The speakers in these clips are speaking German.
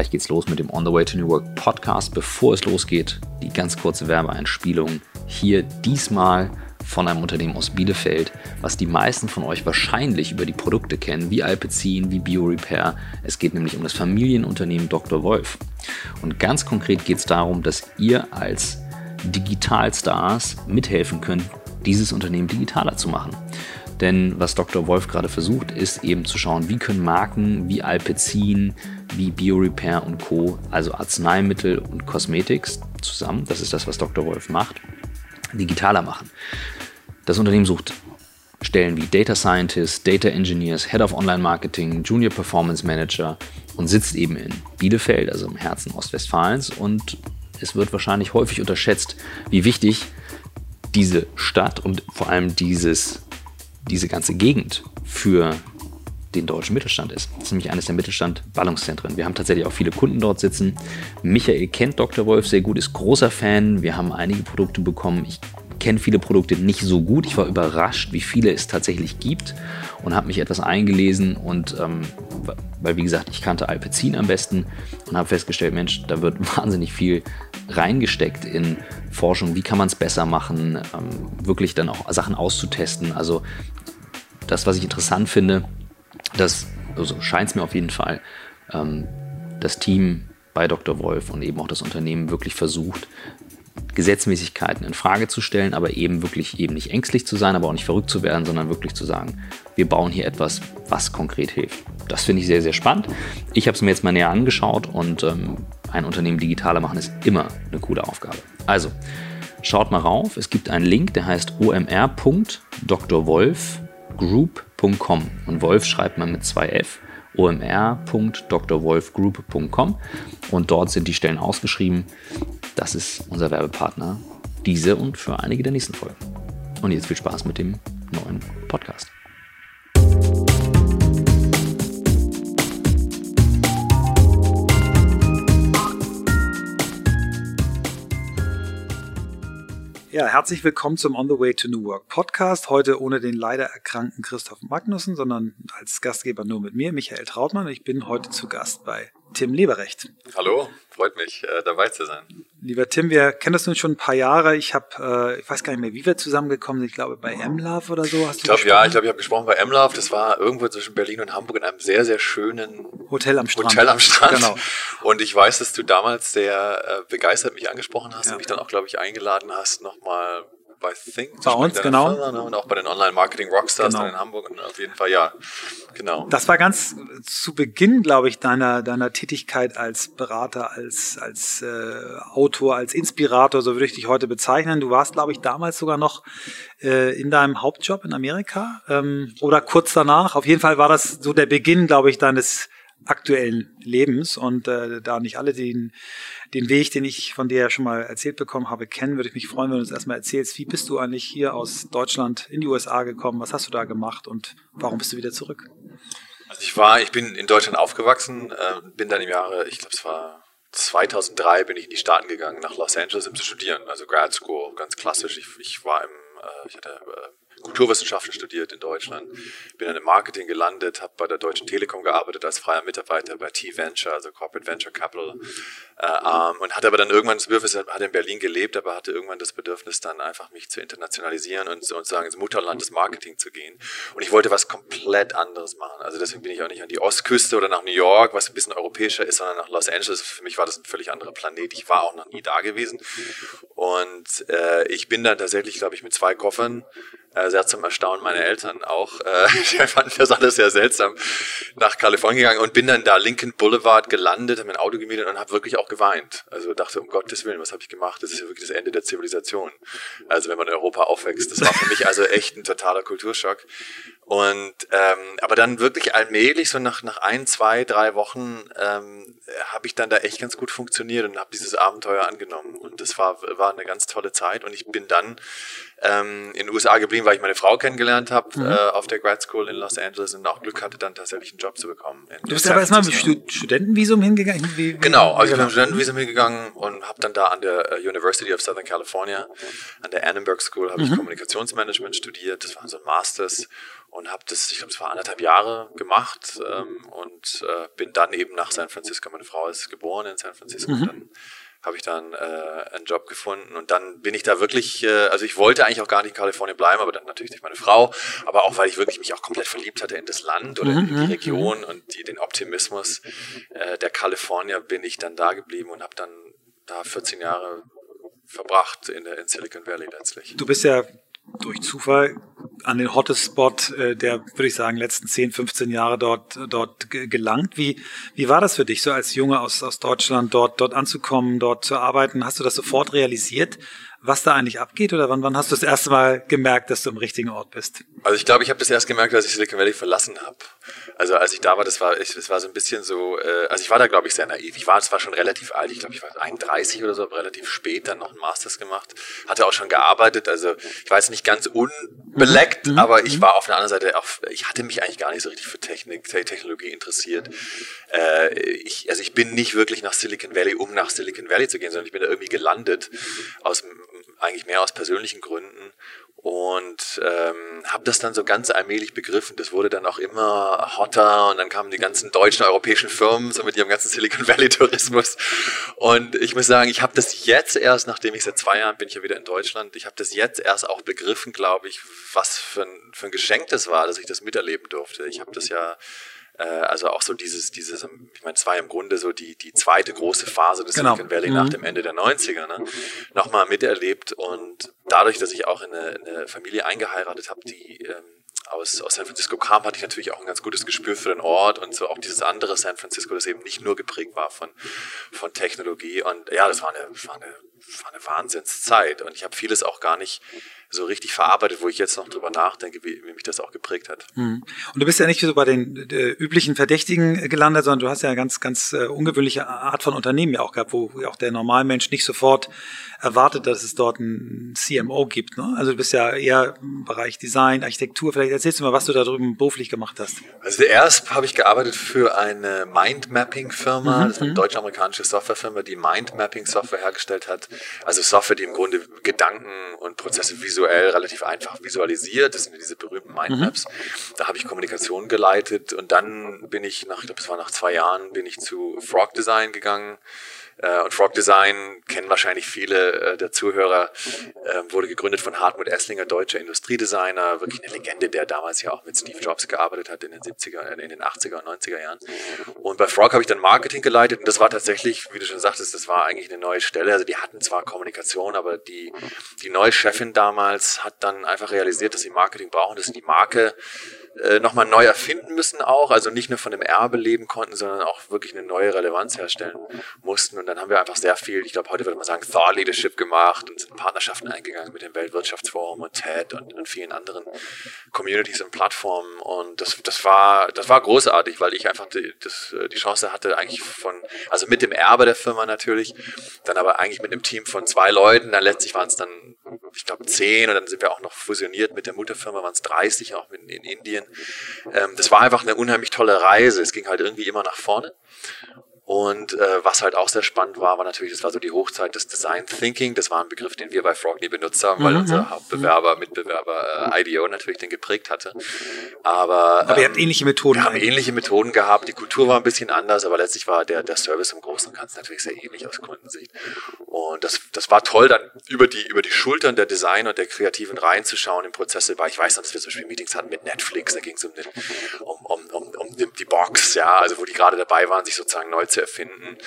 Gleich geht's los mit dem On the Way to New Work Podcast. Bevor es losgeht, die ganz kurze Werbeeinspielung hier diesmal von einem Unternehmen aus Bielefeld, was die meisten von euch wahrscheinlich über die Produkte kennen, wie Alpecin, wie BioRepair. Es geht nämlich um das Familienunternehmen Dr. Wolf. Und ganz konkret geht es darum, dass ihr als Digitalstars mithelfen könnt, dieses Unternehmen digitaler zu machen. Denn was Dr. Wolf gerade versucht, ist eben zu schauen, wie können Marken wie Alpecin, wie BioRepair und Co., also Arzneimittel und Cosmetics zusammen, das ist das, was Dr. Wolf macht, digitaler machen. Das Unternehmen sucht Stellen wie Data Scientist, Data Engineers, Head of Online Marketing, Junior Performance Manager und sitzt eben in Bielefeld, also im Herzen Ostwestfalens. Und es wird wahrscheinlich häufig unterschätzt, wie wichtig diese Stadt und vor allem dieses, diese ganze Gegend für den deutschen Mittelstand ist. Das ist nämlich eines der Mittelstand-Ballungszentren. Wir haben tatsächlich auch viele Kunden dort sitzen. Michael kennt Dr. Wolf sehr gut, ist großer Fan. Wir haben einige Produkte bekommen. Ich kenne viele Produkte nicht so gut. Ich war überrascht, wie viele es tatsächlich gibt und habe mich etwas eingelesen und ähm, weil wie gesagt, ich kannte Alpecin am besten und habe festgestellt, Mensch, da wird wahnsinnig viel reingesteckt in Forschung. Wie kann man es besser machen? Ähm, wirklich dann auch Sachen auszutesten. Also das, was ich interessant finde, das also scheint es mir auf jeden Fall, ähm, das Team bei Dr. Wolf und eben auch das Unternehmen wirklich versucht, Gesetzmäßigkeiten in Frage zu stellen, aber eben wirklich eben nicht ängstlich zu sein, aber auch nicht verrückt zu werden, sondern wirklich zu sagen, wir bauen hier etwas, was konkret hilft. Das finde ich sehr, sehr spannend. Ich habe es mir jetzt mal näher angeschaut und ähm, ein Unternehmen digitaler machen ist immer eine coole Aufgabe. Also, schaut mal rauf. Es gibt einen Link, der heißt omr.drwolfgroup.com und Wolf schreibt man mit zwei F omr.drwolfgroup.com und dort sind die Stellen ausgeschrieben. Das ist unser Werbepartner, diese und für einige der nächsten Folgen. Und jetzt viel Spaß mit dem neuen Podcast. Ja, herzlich willkommen zum On the Way to New Work Podcast. Heute ohne den leider erkrankten Christoph Magnussen, sondern als Gastgeber nur mit mir, Michael Trautmann. Ich bin heute zu Gast bei Tim Leberecht. Hallo, freut mich, äh, dabei zu sein. Lieber Tim, wir kennen das nun schon ein paar Jahre. Ich habe, äh, ich weiß gar nicht mehr, wie wir zusammengekommen sind. Ich glaube, bei MLove oder so hast du Ich glaube, ja, ich glaube, ich habe gesprochen bei MLove. Das war irgendwo zwischen Berlin und Hamburg in einem sehr, sehr schönen Hotel am Strand. Hotel am Strand. Genau. Und ich weiß, dass du damals sehr äh, begeistert mich angesprochen hast ja. und mich dann auch, glaube ich, eingeladen hast, nochmal bei Think. Bei uns, genau. Firma, ne? Und auch bei den Online-Marketing-Rockstars genau. in Hamburg. Und auf jeden Fall, ja, genau. Das war ganz zu Beginn, glaube ich, deiner, deiner Tätigkeit als Berater, als, als äh, Autor, als Inspirator, so würde ich dich heute bezeichnen. Du warst, glaube ich, damals sogar noch äh, in deinem Hauptjob in Amerika ähm, oder kurz danach. Auf jeden Fall war das so der Beginn, glaube ich, deines aktuellen Lebens und äh, da nicht alle den, den Weg, den ich von dir ja schon mal erzählt bekommen habe, kennen, würde ich mich freuen, wenn du uns erstmal erzählst, wie bist du eigentlich hier aus Deutschland in die USA gekommen, was hast du da gemacht und warum bist du wieder zurück? Also ich war, ich bin in Deutschland aufgewachsen, äh, bin dann im Jahre, ich glaube es war 2003 bin ich in die Staaten gegangen, nach Los Angeles, um zu studieren, also Grad School, ganz klassisch. Ich, ich war im, äh, ich hatte äh, Kulturwissenschaften studiert in Deutschland, bin dann im Marketing gelandet, habe bei der Deutschen Telekom gearbeitet als freier Mitarbeiter bei T-Venture, also Corporate Venture Capital, äh, ähm, und hatte aber dann irgendwann das Bedürfnis, hatte in Berlin gelebt, aber hatte irgendwann das Bedürfnis, dann einfach mich zu internationalisieren und sozusagen ins Mutterland des Marketing zu gehen. Und ich wollte was komplett anderes machen. Also deswegen bin ich auch nicht an die Ostküste oder nach New York, was ein bisschen europäischer ist, sondern nach Los Angeles. Für mich war das ein völlig anderer Planet. Ich war auch noch nie da gewesen. Und äh, ich bin dann tatsächlich, glaube ich, mit zwei Koffern äh, sehr zum Erstaunen meiner Eltern auch. Äh, die fanden das alles sehr seltsam. Nach Kalifornien gegangen und bin dann da Lincoln Boulevard gelandet, habe mein Auto gemietet und habe wirklich auch geweint. Also dachte, um Gottes Willen, was habe ich gemacht? Das ist ja wirklich das Ende der Zivilisation. Also wenn man in Europa aufwächst. Das war für mich also echt ein totaler Kulturschock. Und ähm, aber dann wirklich allmählich, so nach, nach ein, zwei, drei Wochen, ähm, habe ich dann da echt ganz gut funktioniert und habe dieses Abenteuer angenommen. Und das war, war eine ganz tolle Zeit und ich bin dann ähm, in den USA geblieben, weil ich meine Frau kennengelernt habe mhm. äh, auf der Grad School in Los Angeles und auch Glück hatte, dann tatsächlich einen Job zu bekommen. Du bist aber erstmal mit Stud Studentenvisum hingegangen? Wie, wie, genau, also ich bin mit Studentenvisum hingegangen und habe dann da an der äh, University of Southern California, an der Annenberg School, habe mhm. ich Kommunikationsmanagement studiert. Das war so ein Masters und habe das, ich glaube, es war anderthalb Jahre gemacht ähm, und äh, bin dann eben nach San Francisco. Meine Frau ist geboren in San Francisco. Mhm. Dann habe ich dann äh, einen Job gefunden und dann bin ich da wirklich, äh, also ich wollte eigentlich auch gar nicht in Kalifornien bleiben, aber dann natürlich durch meine Frau, aber auch weil ich wirklich mich auch komplett verliebt hatte in das Land oder in die mhm, mhm, Region mhm. und die, den Optimismus äh, der Kalifornier bin ich dann da geblieben und habe dann da 14 Jahre verbracht in, der, in Silicon Valley letztlich. Du bist ja durch Zufall an den hottest Spot äh, der, würde ich sagen, letzten 10, 15 Jahre dort, dort gelangt. Wie, wie war das für dich, so als Junge aus, aus Deutschland dort, dort anzukommen, dort zu arbeiten? Hast du das sofort realisiert, was da eigentlich abgeht? Oder wann, wann hast du das erste Mal gemerkt, dass du im richtigen Ort bist? Also ich glaube, ich habe das erst gemerkt, als ich Silicon Valley verlassen habe. Also als ich da war, das war, ich, das war so ein bisschen so, äh, also ich war da, glaube ich, sehr naiv. Ich war zwar schon relativ alt, ich glaube, ich war 31 oder so, aber relativ spät dann noch einen Masters gemacht. Hatte auch schon gearbeitet, also ich war jetzt nicht ganz unbeleckt, mhm. aber ich mhm. war auf der anderen Seite auch, ich hatte mich eigentlich gar nicht so richtig für Technik, Technologie interessiert. Äh, ich, also ich bin nicht wirklich nach Silicon Valley, um nach Silicon Valley zu gehen, sondern ich bin da irgendwie gelandet aus eigentlich mehr aus persönlichen Gründen und ähm, habe das dann so ganz allmählich begriffen. Das wurde dann auch immer hotter und dann kamen die ganzen deutschen, europäischen Firmen so mit ihrem ganzen Silicon Valley Tourismus. Und ich muss sagen, ich habe das jetzt erst, nachdem ich seit zwei Jahren bin ich ja wieder in Deutschland, ich habe das jetzt erst auch begriffen, glaube ich, was für ein, für ein Geschenk das war, dass ich das miterleben durfte. Ich habe das ja also auch so dieses, dieses, ich meine, es war im Grunde so die, die zweite große Phase des genau. Silicon Valley mhm. nach dem Ende der 90er, ne? nochmal miterlebt und dadurch, dass ich auch in eine, in eine Familie eingeheiratet habe, die ähm, aus, aus San Francisco kam, hatte ich natürlich auch ein ganz gutes Gespür für den Ort und so auch dieses andere San Francisco, das eben nicht nur geprägt war von, von Technologie. Und ja, das war eine, war eine, war eine Wahnsinnszeit. Und ich habe vieles auch gar nicht so richtig verarbeitet, wo ich jetzt noch drüber nachdenke, wie, wie mich das auch geprägt hat. Mhm. Und du bist ja nicht so bei den äh, üblichen Verdächtigen gelandet, sondern du hast ja eine ganz, ganz äh, ungewöhnliche Art von Unternehmen ja auch gehabt, wo auch der Normalmensch nicht sofort erwartet, dass es dort ein CMO gibt. Ne? Also du bist ja eher im Bereich Design, Architektur. Vielleicht erzählst du mal, was du da drüben beruflich gemacht hast. Also erst habe ich gearbeitet für eine Mindmapping-Firma, mhm. das ist eine mhm. deutsch-amerikanische Softwarefirma, die Mindmapping-Software hergestellt hat. Also Software, die im Grunde Gedanken und Prozesse visuell visuell relativ einfach visualisiert. Das sind diese berühmten Mindmaps. Mhm. Da habe ich Kommunikation geleitet und dann bin ich nach, ich glaube, es war nach zwei Jahren, bin ich zu Frog Design gegangen. Äh, und Frog Design kennen wahrscheinlich viele äh, der Zuhörer, äh, wurde gegründet von Hartmut Esslinger, deutscher Industriedesigner, wirklich eine Legende, der damals ja auch mit Steve Jobs gearbeitet hat in den 70er, in den 80er und 90er Jahren. Und bei Frog habe ich dann Marketing geleitet und das war tatsächlich, wie du schon sagtest, das war eigentlich eine neue Stelle. Also die hatten zwar Kommunikation, aber die, die neue Chefin damals hat dann einfach realisiert, dass sie Marketing brauchen, dass sie die Marke äh, nochmal neu erfinden müssen auch, also nicht nur von dem Erbe leben konnten, sondern auch wirklich eine neue Relevanz herstellen mussten. Und dann haben wir einfach sehr viel, ich glaube, heute würde man sagen, Thought Leadership gemacht und sind Partnerschaften eingegangen mit dem Weltwirtschaftsforum und TED und, und vielen anderen Communities und Plattformen. Und das, das war, das war großartig, weil ich einfach die, das, die Chance hatte, eigentlich von, also mit dem Erbe der Firma natürlich, dann aber eigentlich mit einem Team von zwei Leuten, dann letztlich waren es dann, ich glaube, zehn und dann sind wir auch noch fusioniert mit der Mutterfirma, waren es 30, auch in, in Indien. Ähm, das war einfach eine unheimlich tolle Reise. Es ging halt irgendwie immer nach vorne. Und äh, was halt auch sehr spannend war, war natürlich, das war so die Hochzeit des Design Thinking. Das war ein Begriff, den wir bei Frog nie benutzt haben, weil mhm. unser Hauptbewerber, Mitbewerber äh, IDEO natürlich den geprägt hatte. Aber, aber ähm, ihr habt ähnliche Methoden. Wir haben ähnliche Methoden gehabt. Die Kultur war ein bisschen anders, aber letztlich war der, der Service im Großen und Ganzen natürlich sehr ähnlich aus Kundensicht. Und das, das war toll, dann über die, über die Schultern der Designer und der Kreativen reinzuschauen in Prozesse. Weil ich weiß noch, dass wir zum Beispiel Meetings hatten mit Netflix, da ging es um, um, um die Box, ja, also wo die gerade dabei waren, sich sozusagen neu zu erfinden.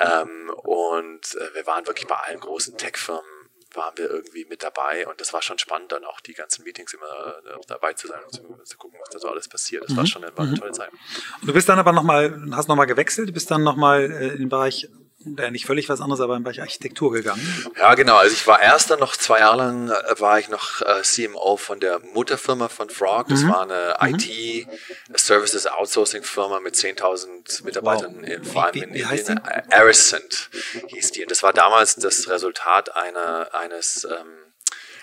Ähm, und äh, wir waren wirklich bei allen großen Tech-Firmen waren wir irgendwie mit dabei und das war schon spannend, dann auch die ganzen Meetings immer äh, dabei zu sein und zu, zu, gucken, was da so alles passiert. Das mhm. war schon eine, war eine, mhm. tolle Zeit. Und du bist dann aber nochmal, hast nochmal gewechselt, du bist dann nochmal äh, in den Bereich ja nicht völlig was anderes, aber im Bereich Architektur gegangen. Ja, genau. Also ich war erst dann noch zwei Jahre lang, äh, war ich noch äh, CMO von der Mutterfirma von Frog. Das mhm. war eine mhm. IT-Services Outsourcing Firma mit 10.000 Mitarbeitern, wow. in, vor allem wie, wie, wie in, in, in Ariscent hieß die. Und das war damals das Resultat einer, eines ähm,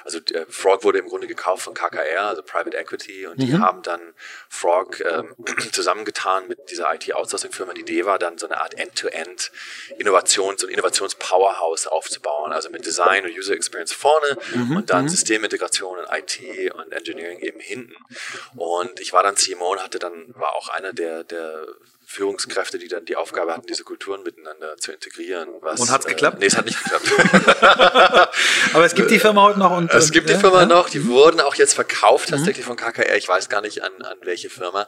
also äh, Frog wurde im Grunde gekauft von KKR, also Private Equity, und mhm. die haben dann Frog ähm, zusammengetan mit dieser IT-Outsourcing-Firma. Die Idee war dann so eine Art End-to-End Innovations- und Innovations-Powerhouse aufzubauen, also mit Design und User Experience vorne mhm. und dann mhm. Systemintegration und IT und Engineering eben hinten. Und ich war dann CMO und hatte dann, war auch einer der, der Führungskräfte, die dann die Aufgabe hatten, diese Kulturen miteinander zu integrieren. Was, und hat's äh, geklappt? Nee, es hat nicht geklappt. Aber es gibt die Firma heute noch. Und, es gibt die Firma ja? noch, die wurden auch jetzt verkauft mhm. tatsächlich mhm. von KKR. Ich weiß gar nicht an, an welche Firma.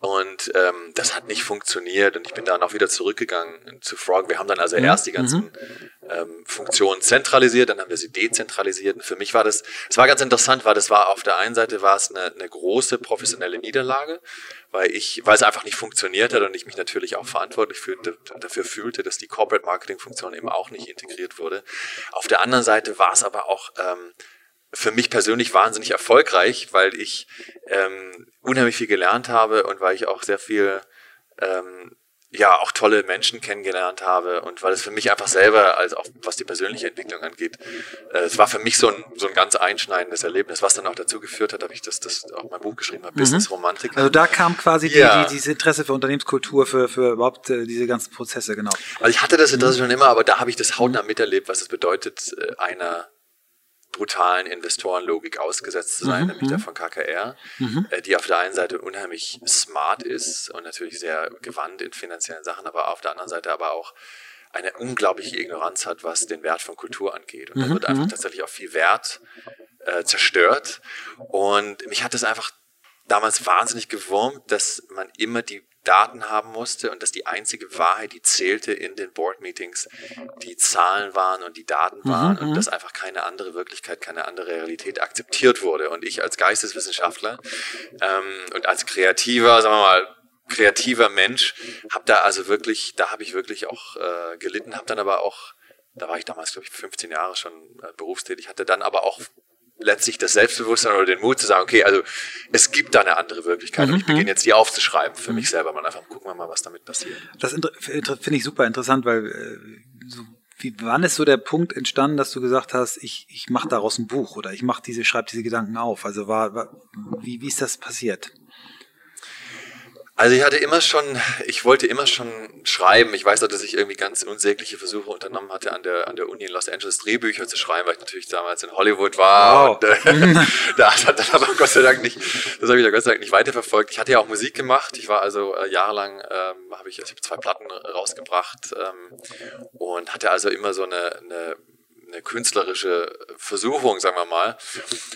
Und ähm, das hat nicht funktioniert und ich bin dann auch wieder zurückgegangen zu Frog. Wir haben dann also mhm. erst die ganzen mhm. ähm, Funktionen zentralisiert, dann haben wir sie dezentralisiert. Und für mich war das, es war ganz interessant, weil das war auf der einen Seite war es eine, eine große professionelle Niederlage, weil ich, weil es einfach nicht funktioniert hat und ich mich natürlich auch verantwortlich fühlte, dafür fühlte, dass die Corporate Marketing Funktion eben auch nicht integriert wurde. Auf der anderen Seite war es aber auch ähm, für mich persönlich wahnsinnig erfolgreich, weil ich ähm, unheimlich viel gelernt habe und weil ich auch sehr viel ähm, ja auch tolle Menschen kennengelernt habe und weil es für mich einfach selber, als auch was die persönliche Entwicklung angeht, äh, es war für mich so ein, so ein ganz einschneidendes Erlebnis, was dann auch dazu geführt hat, dass ich das, das auch mein Buch geschrieben habe, mhm. Business Romantik. Also da kam quasi ja. die, die, dieses Interesse für Unternehmenskultur, für, für überhaupt äh, diese ganzen Prozesse, genau. Also ich hatte das Interesse mhm. schon immer, aber da habe ich das hautnah miterlebt, was es bedeutet, äh, einer brutalen Investorenlogik ausgesetzt zu sein, mhm. nämlich der mhm. von KKR, mhm. äh, die auf der einen Seite unheimlich smart ist und natürlich sehr gewandt in finanziellen Sachen, aber auf der anderen Seite aber auch eine unglaubliche Ignoranz hat, was den Wert von Kultur angeht. Und mhm. da wird einfach mhm. tatsächlich auch viel Wert äh, zerstört. Und mich hat das einfach damals wahnsinnig gewurmt, dass man immer die Daten haben musste und dass die einzige Wahrheit, die zählte in den Board-Meetings, die Zahlen waren und die Daten mhm, waren mhm, und dass einfach keine andere Wirklichkeit, keine andere Realität akzeptiert wurde. Und ich als Geisteswissenschaftler ähm, und als kreativer, sagen wir mal, kreativer Mensch, habe da also wirklich, da habe ich wirklich auch äh, gelitten, habe dann aber auch, da war ich damals, glaube ich, 15 Jahre schon äh, berufstätig, hatte dann aber auch letztlich das Selbstbewusstsein oder den Mut zu sagen, okay, also es gibt da eine andere Wirklichkeit mhm. und ich beginne jetzt die aufzuschreiben für mhm. mich selber. Man einfach gucken wir mal, was damit passiert. Das finde ich super interessant, weil äh, so, wie, wann ist so der Punkt entstanden, dass du gesagt hast, ich, ich mache daraus ein Buch oder ich mache diese, schreibe diese Gedanken auf? Also war, war wie, wie ist das passiert? Also ich hatte immer schon, ich wollte immer schon schreiben. Ich weiß auch, dass ich irgendwie ganz unsägliche Versuche unternommen hatte, an der, an der Uni in Los Angeles Drehbücher zu schreiben, weil ich natürlich damals in Hollywood war. Wow. Und, äh, das hat dann aber Gott sei Dank nicht, das habe ich da Gott sei Dank nicht weiterverfolgt. Ich hatte ja auch Musik gemacht. Ich war also äh, jahrelang, ähm, habe ich, also ich hab zwei Platten rausgebracht ähm, und hatte also immer so eine, eine eine künstlerische Versuchung, sagen wir mal.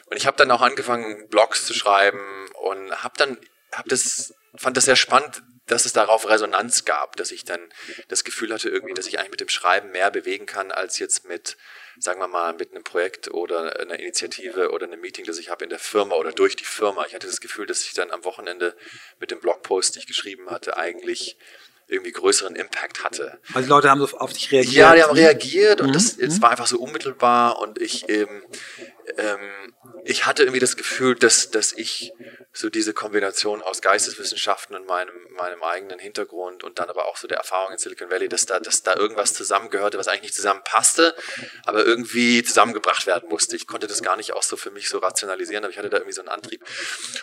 Und ich habe dann auch angefangen, Blogs zu schreiben und habe dann habe das fand das sehr spannend, dass es darauf Resonanz gab, dass ich dann das Gefühl hatte irgendwie, dass ich eigentlich mit dem Schreiben mehr bewegen kann als jetzt mit, sagen wir mal, mit einem Projekt oder einer Initiative oder einem Meeting, das ich habe in der Firma oder durch die Firma. Ich hatte das Gefühl, dass ich dann am Wochenende mit dem Blogpost, den ich geschrieben hatte, eigentlich irgendwie größeren Impact hatte. Also die Leute haben so auf dich reagiert? Ja, die haben reagiert und mhm. das, es war einfach so unmittelbar und ich ähm, ähm, ich hatte irgendwie das Gefühl, dass, dass ich so diese Kombination aus Geisteswissenschaften und meinem, meinem eigenen Hintergrund und dann aber auch so der Erfahrung in Silicon Valley, dass da, dass da irgendwas zusammengehörte, was eigentlich nicht zusammenpasste, aber irgendwie zusammengebracht werden musste. Ich konnte das gar nicht auch so für mich so rationalisieren, aber ich hatte da irgendwie so einen Antrieb.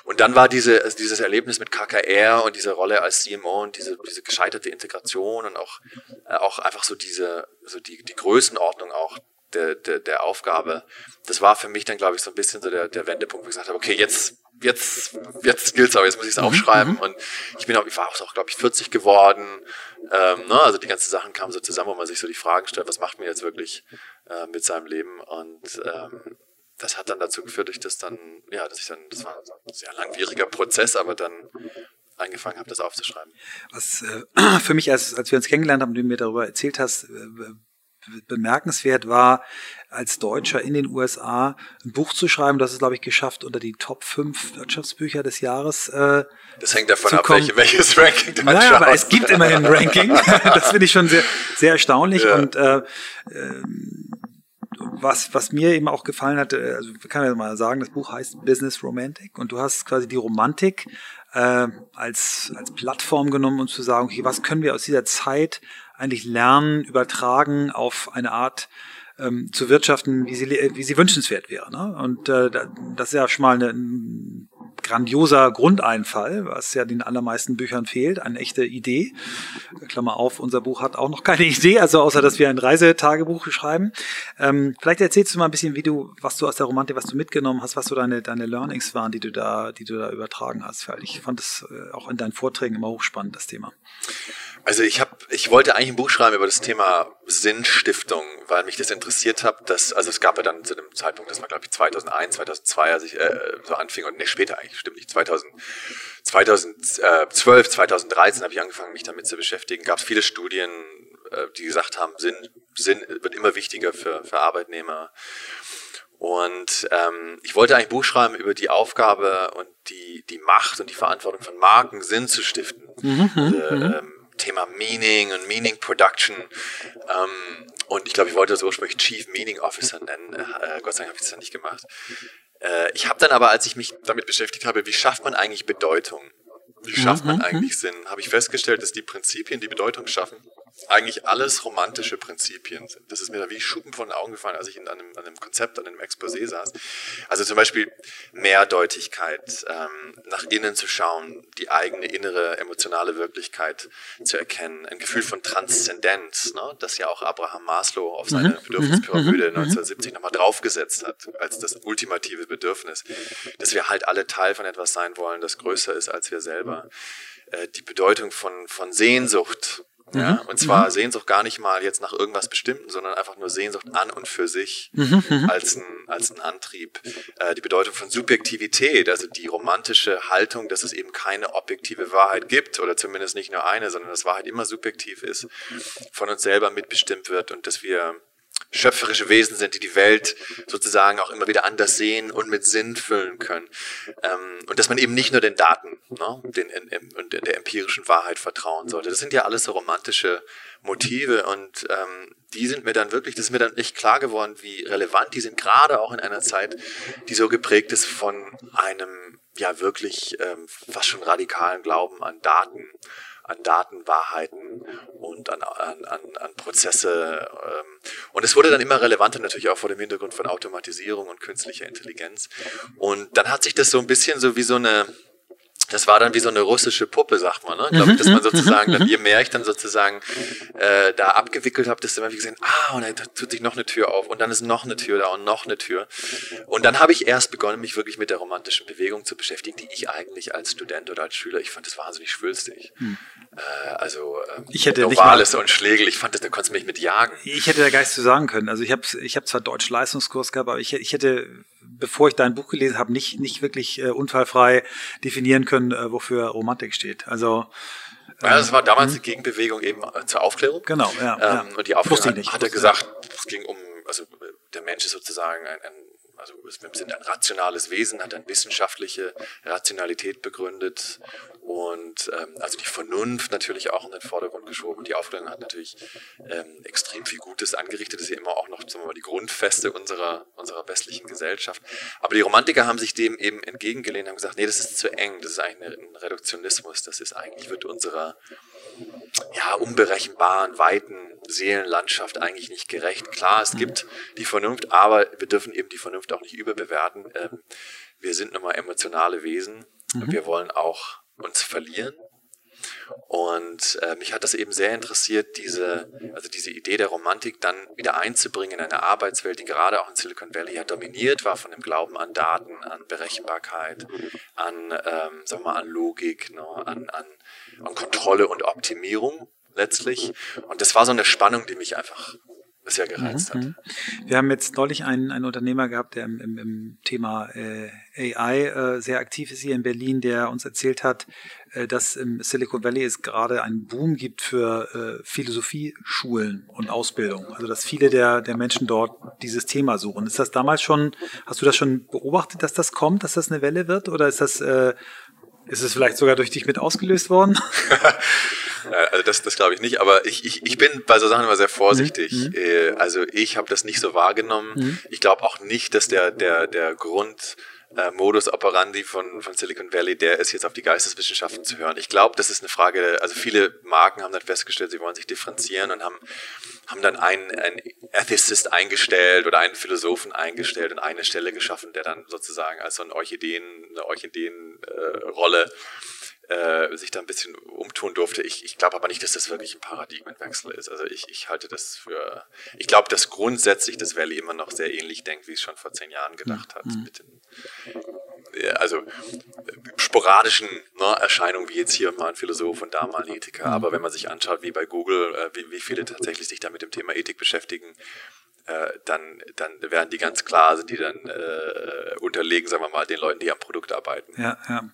Und dann war diese, also dieses Erlebnis mit KKR und diese Rolle als CMO und diese, diese gescheiterte Integration und auch, äh, auch einfach so diese, so die, die Größenordnung auch der, der, der Aufgabe. Das war für mich dann, glaube ich, so ein bisschen so der, der Wendepunkt, wo ich gesagt habe, okay, jetzt, jetzt, jetzt gilt's aber, jetzt muss ich es mhm. aufschreiben. Mhm. Und ich bin auch, ich war auch, glaube ich, 40 geworden. Ähm, ne? Also die ganzen Sachen kamen so zusammen, wo man sich so die Fragen stellt, was macht man jetzt wirklich äh, mit seinem Leben? Und ähm, das hat dann dazu geführt, dass ich das dann, ja, dass ich dann, das war ein sehr langwieriger Prozess, aber dann angefangen habe, das aufzuschreiben. Was äh, für mich, als, als wir uns kennengelernt haben, du mir darüber erzählt hast, äh, bemerkenswert war, als Deutscher in den USA ein Buch zu schreiben. Das ist, glaube ich, geschafft, unter die Top 5 Wirtschaftsbücher des Jahres. Äh, das hängt davon ab, welche, welches Ranking du Naja, aber es gibt immerhin ein Ranking. das finde ich schon sehr, sehr erstaunlich. Ja. Und äh, äh, was, was mir eben auch gefallen hat, äh, also kann ja mal sagen, das Buch heißt Business Romantic und du hast quasi die Romantik äh, als, als Plattform genommen, um zu sagen, okay, was können wir aus dieser Zeit eigentlich lernen, übertragen auf eine Art ähm, zu wirtschaften, wie sie, wie sie wünschenswert wäre. Ne? Und äh, das ist ja schon mal eine, ein grandioser Grundeinfall, was ja den allermeisten Büchern fehlt, eine echte Idee. Klammer auf, unser Buch hat auch noch keine Idee, also außer dass wir ein Reisetagebuch schreiben. Ähm, vielleicht erzählst du mal ein bisschen, wie du, was du aus der Romantik, was du mitgenommen hast, was so deine, deine Learnings waren, die du da, die du da übertragen hast, weil ich fand es äh, auch in deinen Vorträgen immer hochspannend, das Thema. Also ich habe, ich wollte eigentlich ein Buch schreiben über das Thema Sinnstiftung, weil mich das interessiert hat. Dass, also es gab ja dann zu dem Zeitpunkt, das war glaube ich 2001, 2002, als ich äh, so anfing und ne später eigentlich stimmt nicht 2000, 2012, 2013 habe ich angefangen mich damit zu beschäftigen. Gab es viele Studien, äh, die gesagt haben, Sinn, Sinn wird immer wichtiger für, für Arbeitnehmer. Und ähm, ich wollte eigentlich ein Buch schreiben über die Aufgabe und die, die Macht und die Verantwortung von Marken, Sinn zu stiften. Mhm, also, ähm, Thema Meaning und Meaning Production. Ähm, und ich glaube, ich wollte das ursprünglich Chief Meaning Officer nennen. Äh, Gott sei Dank habe ich das dann nicht gemacht. Äh, ich habe dann aber, als ich mich damit beschäftigt habe, wie schafft man eigentlich Bedeutung? Wie schafft man mhm, eigentlich mhm. Sinn? Habe ich festgestellt, dass die Prinzipien, die Bedeutung schaffen, eigentlich alles romantische Prinzipien sind. Das ist mir da wie Schuppen von den Augen gefallen, als ich in einem, an einem Konzept, an einem Exposé saß. Also zum Beispiel Mehrdeutigkeit, ähm, nach innen zu schauen, die eigene innere emotionale Wirklichkeit zu erkennen, ein Gefühl von Transzendenz, ne, das ja auch Abraham Maslow auf seine mhm. Bedürfnispyramide mhm. 1970 mhm. nochmal draufgesetzt hat, als das ultimative Bedürfnis, dass wir halt alle Teil von etwas sein wollen, das größer ist als wir selber. Äh, die Bedeutung von, von Sehnsucht, ja, mhm. und zwar mhm. Sehnsucht gar nicht mal jetzt nach irgendwas Bestimmten, sondern einfach nur Sehnsucht an und für sich mhm. mhm. als, ein, als ein Antrieb. Äh, die Bedeutung von Subjektivität, also die romantische Haltung, dass es eben keine objektive Wahrheit gibt oder zumindest nicht nur eine, sondern dass Wahrheit immer subjektiv ist, von uns selber mitbestimmt wird und dass wir schöpferische Wesen sind, die die Welt sozusagen auch immer wieder anders sehen und mit Sinn füllen können. Ähm, und dass man eben nicht nur den Daten ne, den, in, und der empirischen Wahrheit vertrauen sollte. Das sind ja alles so romantische Motive und ähm, die sind mir dann wirklich, das ist mir dann echt klar geworden, wie relevant die sind, gerade auch in einer Zeit, die so geprägt ist von einem ja wirklich ähm, fast schon radikalen Glauben an Daten an Datenwahrheiten und an, an, an Prozesse. Ähm, und es wurde dann immer relevanter natürlich auch vor dem Hintergrund von Automatisierung und künstlicher Intelligenz. Und dann hat sich das so ein bisschen so wie so eine, das war dann wie so eine russische Puppe, sagt man, ne? Glaube ich, dass man mhm, sozusagen dann, mhm, je mehr ich dann sozusagen äh, da abgewickelt habe, desto mehr habe ich gesehen, ah, und dann tut sich noch eine Tür auf und dann ist noch eine Tür da und noch eine Tür. Und dann habe ich erst begonnen, mich wirklich mit der romantischen Bewegung zu beschäftigen, die ich eigentlich als Student oder als Schüler, ich fand das wahnsinnig schwülstig. Hm. Äh, also ähm, ich hätte Novales und Schlegel, ich fand das, da konntest du mich mit jagen. Ich hätte da gar nichts zu sagen können. Also ich habe ich hab zwar Deutsch-Leistungskurs gehabt, aber ich, ich hätte bevor ich dein Buch gelesen habe, nicht, nicht wirklich äh, unfallfrei definieren können, äh, wofür Romantik steht. Also ja, das war damals die Gegenbewegung eben äh, zur Aufklärung. Genau, ja. Ähm, ja. Und die Aufklärung hat, hat er gesagt, es ging um, also der Mensch ist sozusagen ein, ein also wir sind ein rationales Wesen, hat eine wissenschaftliche Rationalität begründet und ähm, also die Vernunft natürlich auch in den Vordergrund geschoben. Die Aufklärung hat natürlich ähm, extrem viel Gutes angerichtet, das ist ja immer auch noch sagen wir mal, die Grundfeste unserer, unserer westlichen Gesellschaft. Aber die Romantiker haben sich dem eben entgegengelehnt, haben gesagt, nee, das ist zu eng, das ist eigentlich ein Reduktionismus, das ist eigentlich, wird unserer ja, unberechenbaren, weiten Seelenlandschaft eigentlich nicht gerecht. Klar, es gibt die Vernunft, aber wir dürfen eben die Vernunft auch nicht überbewerten. Ähm, wir sind nun mal emotionale Wesen mhm. und wir wollen auch uns verlieren. Und äh, mich hat das eben sehr interessiert, diese, also diese Idee der Romantik dann wieder einzubringen in eine Arbeitswelt, die gerade auch in Silicon Valley ja dominiert war von dem Glauben an Daten, an Berechenbarkeit, an, ähm, sagen wir mal, an Logik, ne, an, an, an Kontrolle und Optimierung letztlich. Und das war so eine Spannung, die mich einfach sehr gereizt mhm. hat. Wir haben jetzt neulich einen, einen Unternehmer gehabt, der im, im, im Thema äh, AI äh, sehr aktiv ist hier in Berlin, der uns erzählt hat, äh, dass im Silicon Valley es gerade einen Boom gibt für äh, Philosophieschulen und Ausbildung. Also dass viele der, der Menschen dort dieses Thema suchen. Ist das damals schon, hast du das schon beobachtet, dass das kommt, dass das eine Welle wird? Oder ist das, äh, ist es vielleicht sogar durch dich mit ausgelöst worden? also das, das glaube ich nicht, aber ich, ich, ich bin bei so Sachen immer sehr vorsichtig. Mhm. Äh, also ich habe das nicht so wahrgenommen. Mhm. Ich glaube auch nicht, dass der, der, der Grund äh, Modus operandi von, von Silicon Valley, der ist jetzt auf die Geisteswissenschaften zu hören. Ich glaube, das ist eine Frage, also viele Marken haben dann festgestellt, sie wollen sich differenzieren und haben, haben dann einen, einen Ethicist eingestellt oder einen Philosophen eingestellt und eine Stelle geschaffen, der dann sozusagen als so ein Orchideen, eine Orchideenrolle äh, äh, sich da ein bisschen umtun durfte. Ich, ich glaube aber nicht, dass das wirklich ein Paradigmenwechsel ist. Also ich, ich halte das für, ich glaube, dass grundsätzlich das Valley immer noch sehr ähnlich denkt, wie es schon vor zehn Jahren gedacht hat. Mhm. Mit den, also sporadischen ne, Erscheinungen, wie jetzt hier mal ein Philosoph und da mal ein Ethiker. Mhm. Aber wenn man sich anschaut, wie bei Google, äh, wie, wie viele tatsächlich sich da mit dem Thema Ethik beschäftigen, äh, dann, dann werden die ganz klar, sind die dann äh, unterlegen, sagen wir mal, den Leuten, die am Produkt arbeiten. Ja, ja.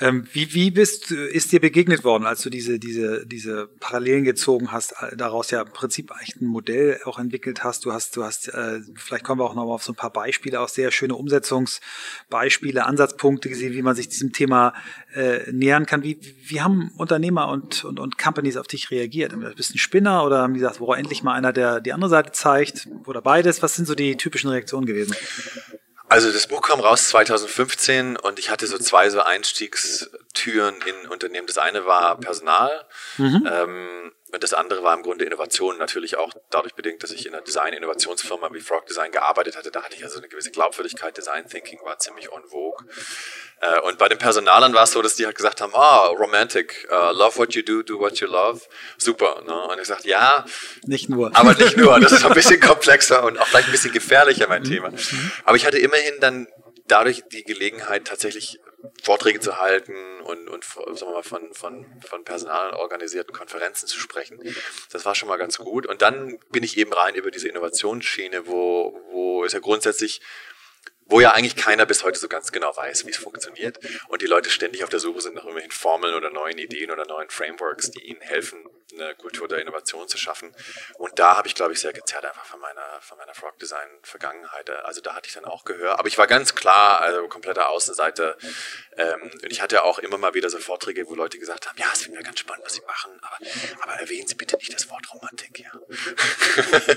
Ähm, wie, wie bist ist dir begegnet worden, als du diese, diese, diese Parallelen gezogen hast, äh, daraus ja im Prinzip eigentlich ein Modell auch entwickelt hast. Du hast, du hast, äh, vielleicht kommen wir auch noch mal auf so ein paar Beispiele, auch sehr schöne Umsetzungsbeispiele, Ansatzpunkte gesehen, wie man sich diesem Thema äh, nähern kann. Wie, wie haben Unternehmer und, und, und Companies auf dich reagiert? Bist du ein Spinner oder haben die gesagt, boah, endlich mal einer, der die andere Seite zeigt? Oder beides? Was sind so die typischen Reaktionen gewesen? Also das Buch kam raus 2015 und ich hatte so zwei so Einstiegstüren in Unternehmen. Das eine war Personal mhm. ähm, das andere war im Grunde Innovation. Natürlich auch dadurch bedingt, dass ich in einer Design-Innovationsfirma wie Frog Design gearbeitet hatte. Da hatte ich also eine gewisse Glaubwürdigkeit. Design Thinking war ziemlich on vogue. Äh, und bei den Personalern war es so, dass die halt gesagt haben, ah, oh, romantic, uh, love what you do, do what you love. Super. Ne? Und ich gesagt, ja. Nicht nur. Aber nicht nur. Das ist ein bisschen komplexer und auch vielleicht ein bisschen gefährlicher, mein. Thema. Mhm. Aber ich hatte immerhin dann dadurch die Gelegenheit, tatsächlich Vorträge zu halten und, und sagen wir mal, von, von, von Personal organisierten Konferenzen zu sprechen. Das war schon mal ganz gut. Und dann bin ich eben rein über diese Innovationsschiene, wo, wo es ja grundsätzlich wo ja eigentlich keiner bis heute so ganz genau weiß, wie es funktioniert und die Leute ständig auf der Suche sind nach irgendwelchen Formeln oder neuen Ideen oder neuen Frameworks, die ihnen helfen, eine Kultur der Innovation zu schaffen. Und da habe ich, glaube ich, sehr gezerrt einfach von meiner, von meiner Frog Design Vergangenheit. Also da hatte ich dann auch Gehör. Aber ich war ganz klar, also kompletter Außenseite. Ähm, und ich hatte auch immer mal wieder so Vorträge, wo Leute gesagt haben, ja, es finden wir ganz spannend, was Sie machen, aber, aber erwähnen Sie bitte nicht das Wort Romantik, ja.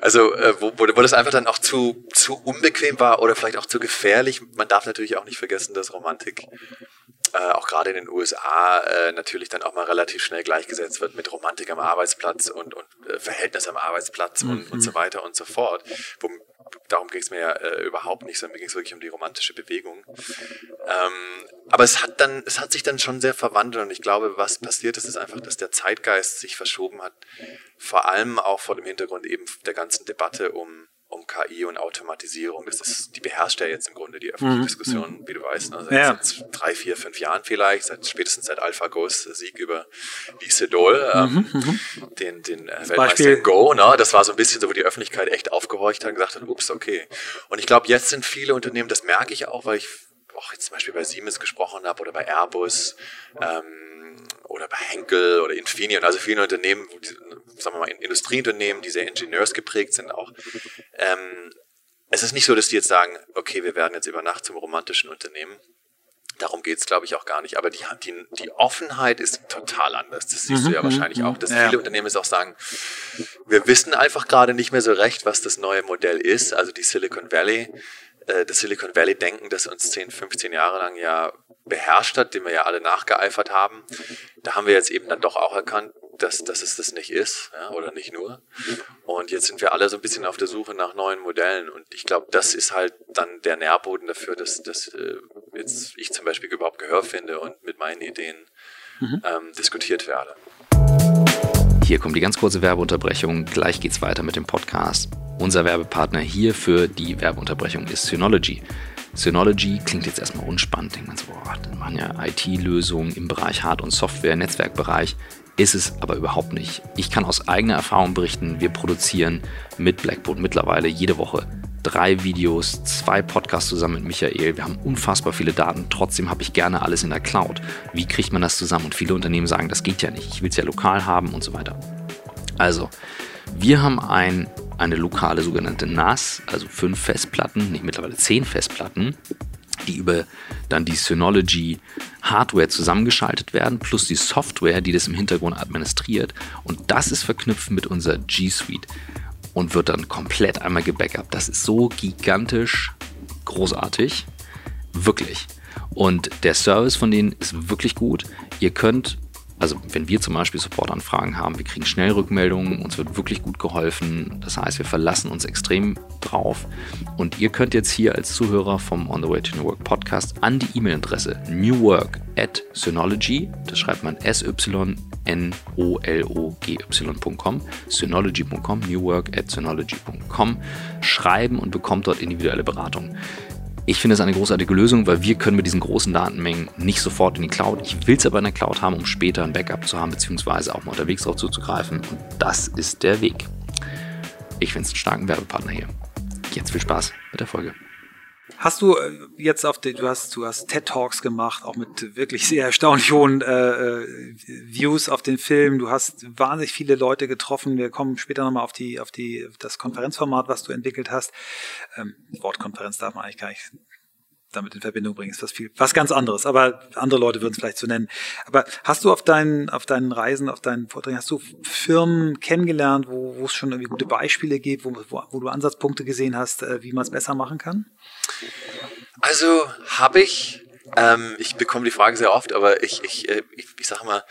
also, äh, wo, wo, wo das einfach dann auch zu, zu unbequem war oder vielleicht auch zu gefährlich. Man darf natürlich auch nicht vergessen, dass Romantik äh, auch gerade in den USA äh, natürlich dann auch mal relativ schnell gleichgesetzt wird mit Romantik am Arbeitsplatz und, und äh, Verhältnis am Arbeitsplatz mhm. und, und so weiter und so fort. Wo, darum ging es mir ja äh, überhaupt nicht, sondern mir ging es wirklich um die romantische Bewegung. Ähm, aber es hat dann, es hat sich dann schon sehr verwandelt und ich glaube, was passiert ist, ist einfach, dass der Zeitgeist sich verschoben hat, vor allem auch vor dem Hintergrund eben der ganzen Debatte um um KI und Automatisierung. Das ist, die beherrscht ja jetzt im Grunde die öffentliche mhm. Diskussion, wie du weißt, ne? seit, ja. seit, drei, vier, fünf Jahren vielleicht, seit spätestens seit AlphaGos Sieg über Lee Sedol, ähm, mhm, mhm. den, den äh, Weltmeister Go. Ne? Das war so ein bisschen so, wo die Öffentlichkeit echt aufgehorcht hat und gesagt hat, ups, okay. Und ich glaube, jetzt sind viele Unternehmen, das merke ich auch, weil ich auch jetzt zum Beispiel bei Siemens gesprochen habe oder bei Airbus, ähm, oder bei Henkel oder Infineon, also viele Unternehmen, sagen wir mal, Industrieunternehmen, die sehr ingenieursgeprägt sind auch. Ähm, es ist nicht so, dass die jetzt sagen, okay, wir werden jetzt über Nacht zum romantischen Unternehmen. Darum geht es, glaube ich, auch gar nicht. Aber die, die, die Offenheit ist total anders. Das siehst mhm, du ja mhm, wahrscheinlich auch, dass ja. viele Unternehmen jetzt auch sagen, wir wissen einfach gerade nicht mehr so recht, was das neue Modell ist. Also die Silicon Valley, äh, das Silicon Valley denken, das uns 10, 15 Jahre lang ja beherrscht hat, dem wir ja alle nachgeeifert haben. Da haben wir jetzt eben dann doch auch erkannt, dass, dass es das nicht ist ja, oder nicht nur. Und jetzt sind wir alle so ein bisschen auf der Suche nach neuen Modellen. Und ich glaube, das ist halt dann der Nährboden dafür, dass, dass äh, jetzt ich zum Beispiel überhaupt Gehör finde und mit meinen Ideen mhm. ähm, diskutiert werde. Hier kommt die ganz kurze Werbeunterbrechung. Gleich geht's weiter mit dem Podcast. Unser Werbepartner hier für die Werbeunterbrechung ist Synology. Synology klingt jetzt erstmal unspannend. Denkt man so, boah, dann machen ja IT-Lösungen im Bereich Hard- und Software, Netzwerkbereich. Ist es aber überhaupt nicht. Ich kann aus eigener Erfahrung berichten, wir produzieren mit Blackboard mittlerweile jede Woche drei Videos, zwei Podcasts zusammen mit Michael. Wir haben unfassbar viele Daten. Trotzdem habe ich gerne alles in der Cloud. Wie kriegt man das zusammen? Und viele Unternehmen sagen, das geht ja nicht. Ich will es ja lokal haben und so weiter. Also, wir haben ein, eine lokale sogenannte NAS, also fünf Festplatten, nicht mittlerweile zehn Festplatten, die über dann die Synology Hardware zusammengeschaltet werden, plus die Software, die das im Hintergrund administriert. Und das ist verknüpft mit unserer G Suite und wird dann komplett einmal gebackupt. Das ist so gigantisch großartig. Wirklich. Und der Service von denen ist wirklich gut. Ihr könnt also wenn wir zum Beispiel Supportanfragen haben, wir kriegen schnell Rückmeldungen, uns wird wirklich gut geholfen. Das heißt, wir verlassen uns extrem drauf. Und ihr könnt jetzt hier als Zuhörer vom On the Way to New Work Podcast an die E-Mail-Adresse newwork at Synology, das schreibt man S-Y-N-O-L-O-G-Y.com, synology.com, newwork at synology.com, schreiben und bekommt dort individuelle Beratung. Ich finde es eine großartige Lösung, weil wir können mit diesen großen Datenmengen nicht sofort in die Cloud. Ich will es aber in der Cloud haben, um später ein Backup zu haben, beziehungsweise auch mal unterwegs darauf zuzugreifen. Und das ist der Weg. Ich finde es einen starken Werbepartner hier. Jetzt viel Spaß mit der Folge. Hast du äh, jetzt auf den, du hast, du hast TED Talks gemacht, auch mit wirklich sehr erstaunlich hohen äh, äh, Views auf den Film. Du hast wahnsinnig viele Leute getroffen. Wir kommen später nochmal auf die, auf die, das Konferenzformat, was du entwickelt hast. Ähm, Wortkonferenz darf man eigentlich gar nicht damit in Verbindung bringen, ist was viel, was ganz anderes. Aber andere Leute würden es vielleicht so nennen. Aber hast du auf deinen, auf deinen Reisen, auf deinen Vorträgen, hast du Firmen kennengelernt, wo, wo es schon irgendwie gute Beispiele gibt, wo, wo, wo du Ansatzpunkte gesehen hast, äh, wie man es besser machen kann? Also habe ich. Ähm, ich bekomme die Frage sehr oft, aber ich, ich, äh, ich, ich sage mal,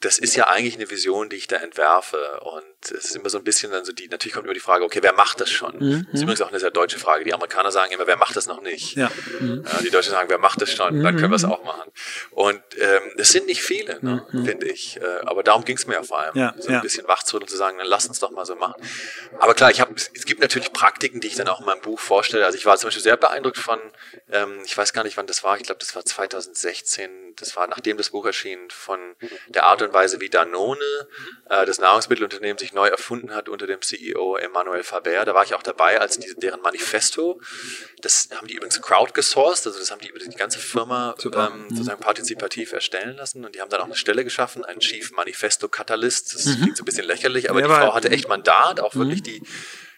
das ist ja eigentlich eine Vision, die ich da entwerfe. Und es ist immer so ein bisschen dann so die, natürlich kommt immer die Frage, okay, wer macht das schon? Mhm. Das ist übrigens auch eine sehr deutsche Frage. Die Amerikaner sagen immer, wer macht das noch nicht? Ja. Mhm. die Deutschen sagen, wer macht das schon? Dann können wir es auch machen. Und ähm, das sind nicht viele, ne, mhm. finde ich. Äh, aber darum ging es mir ja vor allem. Ja. So ein ja. bisschen wachzurütteln und zu sagen, dann lass uns doch mal so machen. Aber klar, ich habe, es gibt natürlich Praktiken, die ich dann auch in meinem Buch vorstelle. Also ich war zum Beispiel sehr beeindruckt von, ähm, ich weiß gar nicht, wann das war, ich glaube, das war 2016, das war nachdem das Buch erschien, von der Art und Weise, wie Danone, äh, das Nahrungsmittelunternehmen, sich neu erfunden hat unter dem CEO Emmanuel Faber. Da war ich auch dabei, als die, deren Manifesto, das haben die übrigens crowdgesourced, also das haben die über die ganze Firma ähm, mhm. sozusagen partizipativ erstellen lassen und die haben dann auch eine Stelle geschaffen, einen Chief Manifesto Catalyst. Das mhm. klingt so ein bisschen lächerlich, aber ja, die Frau hatte echt Mandat, auch wirklich mhm. die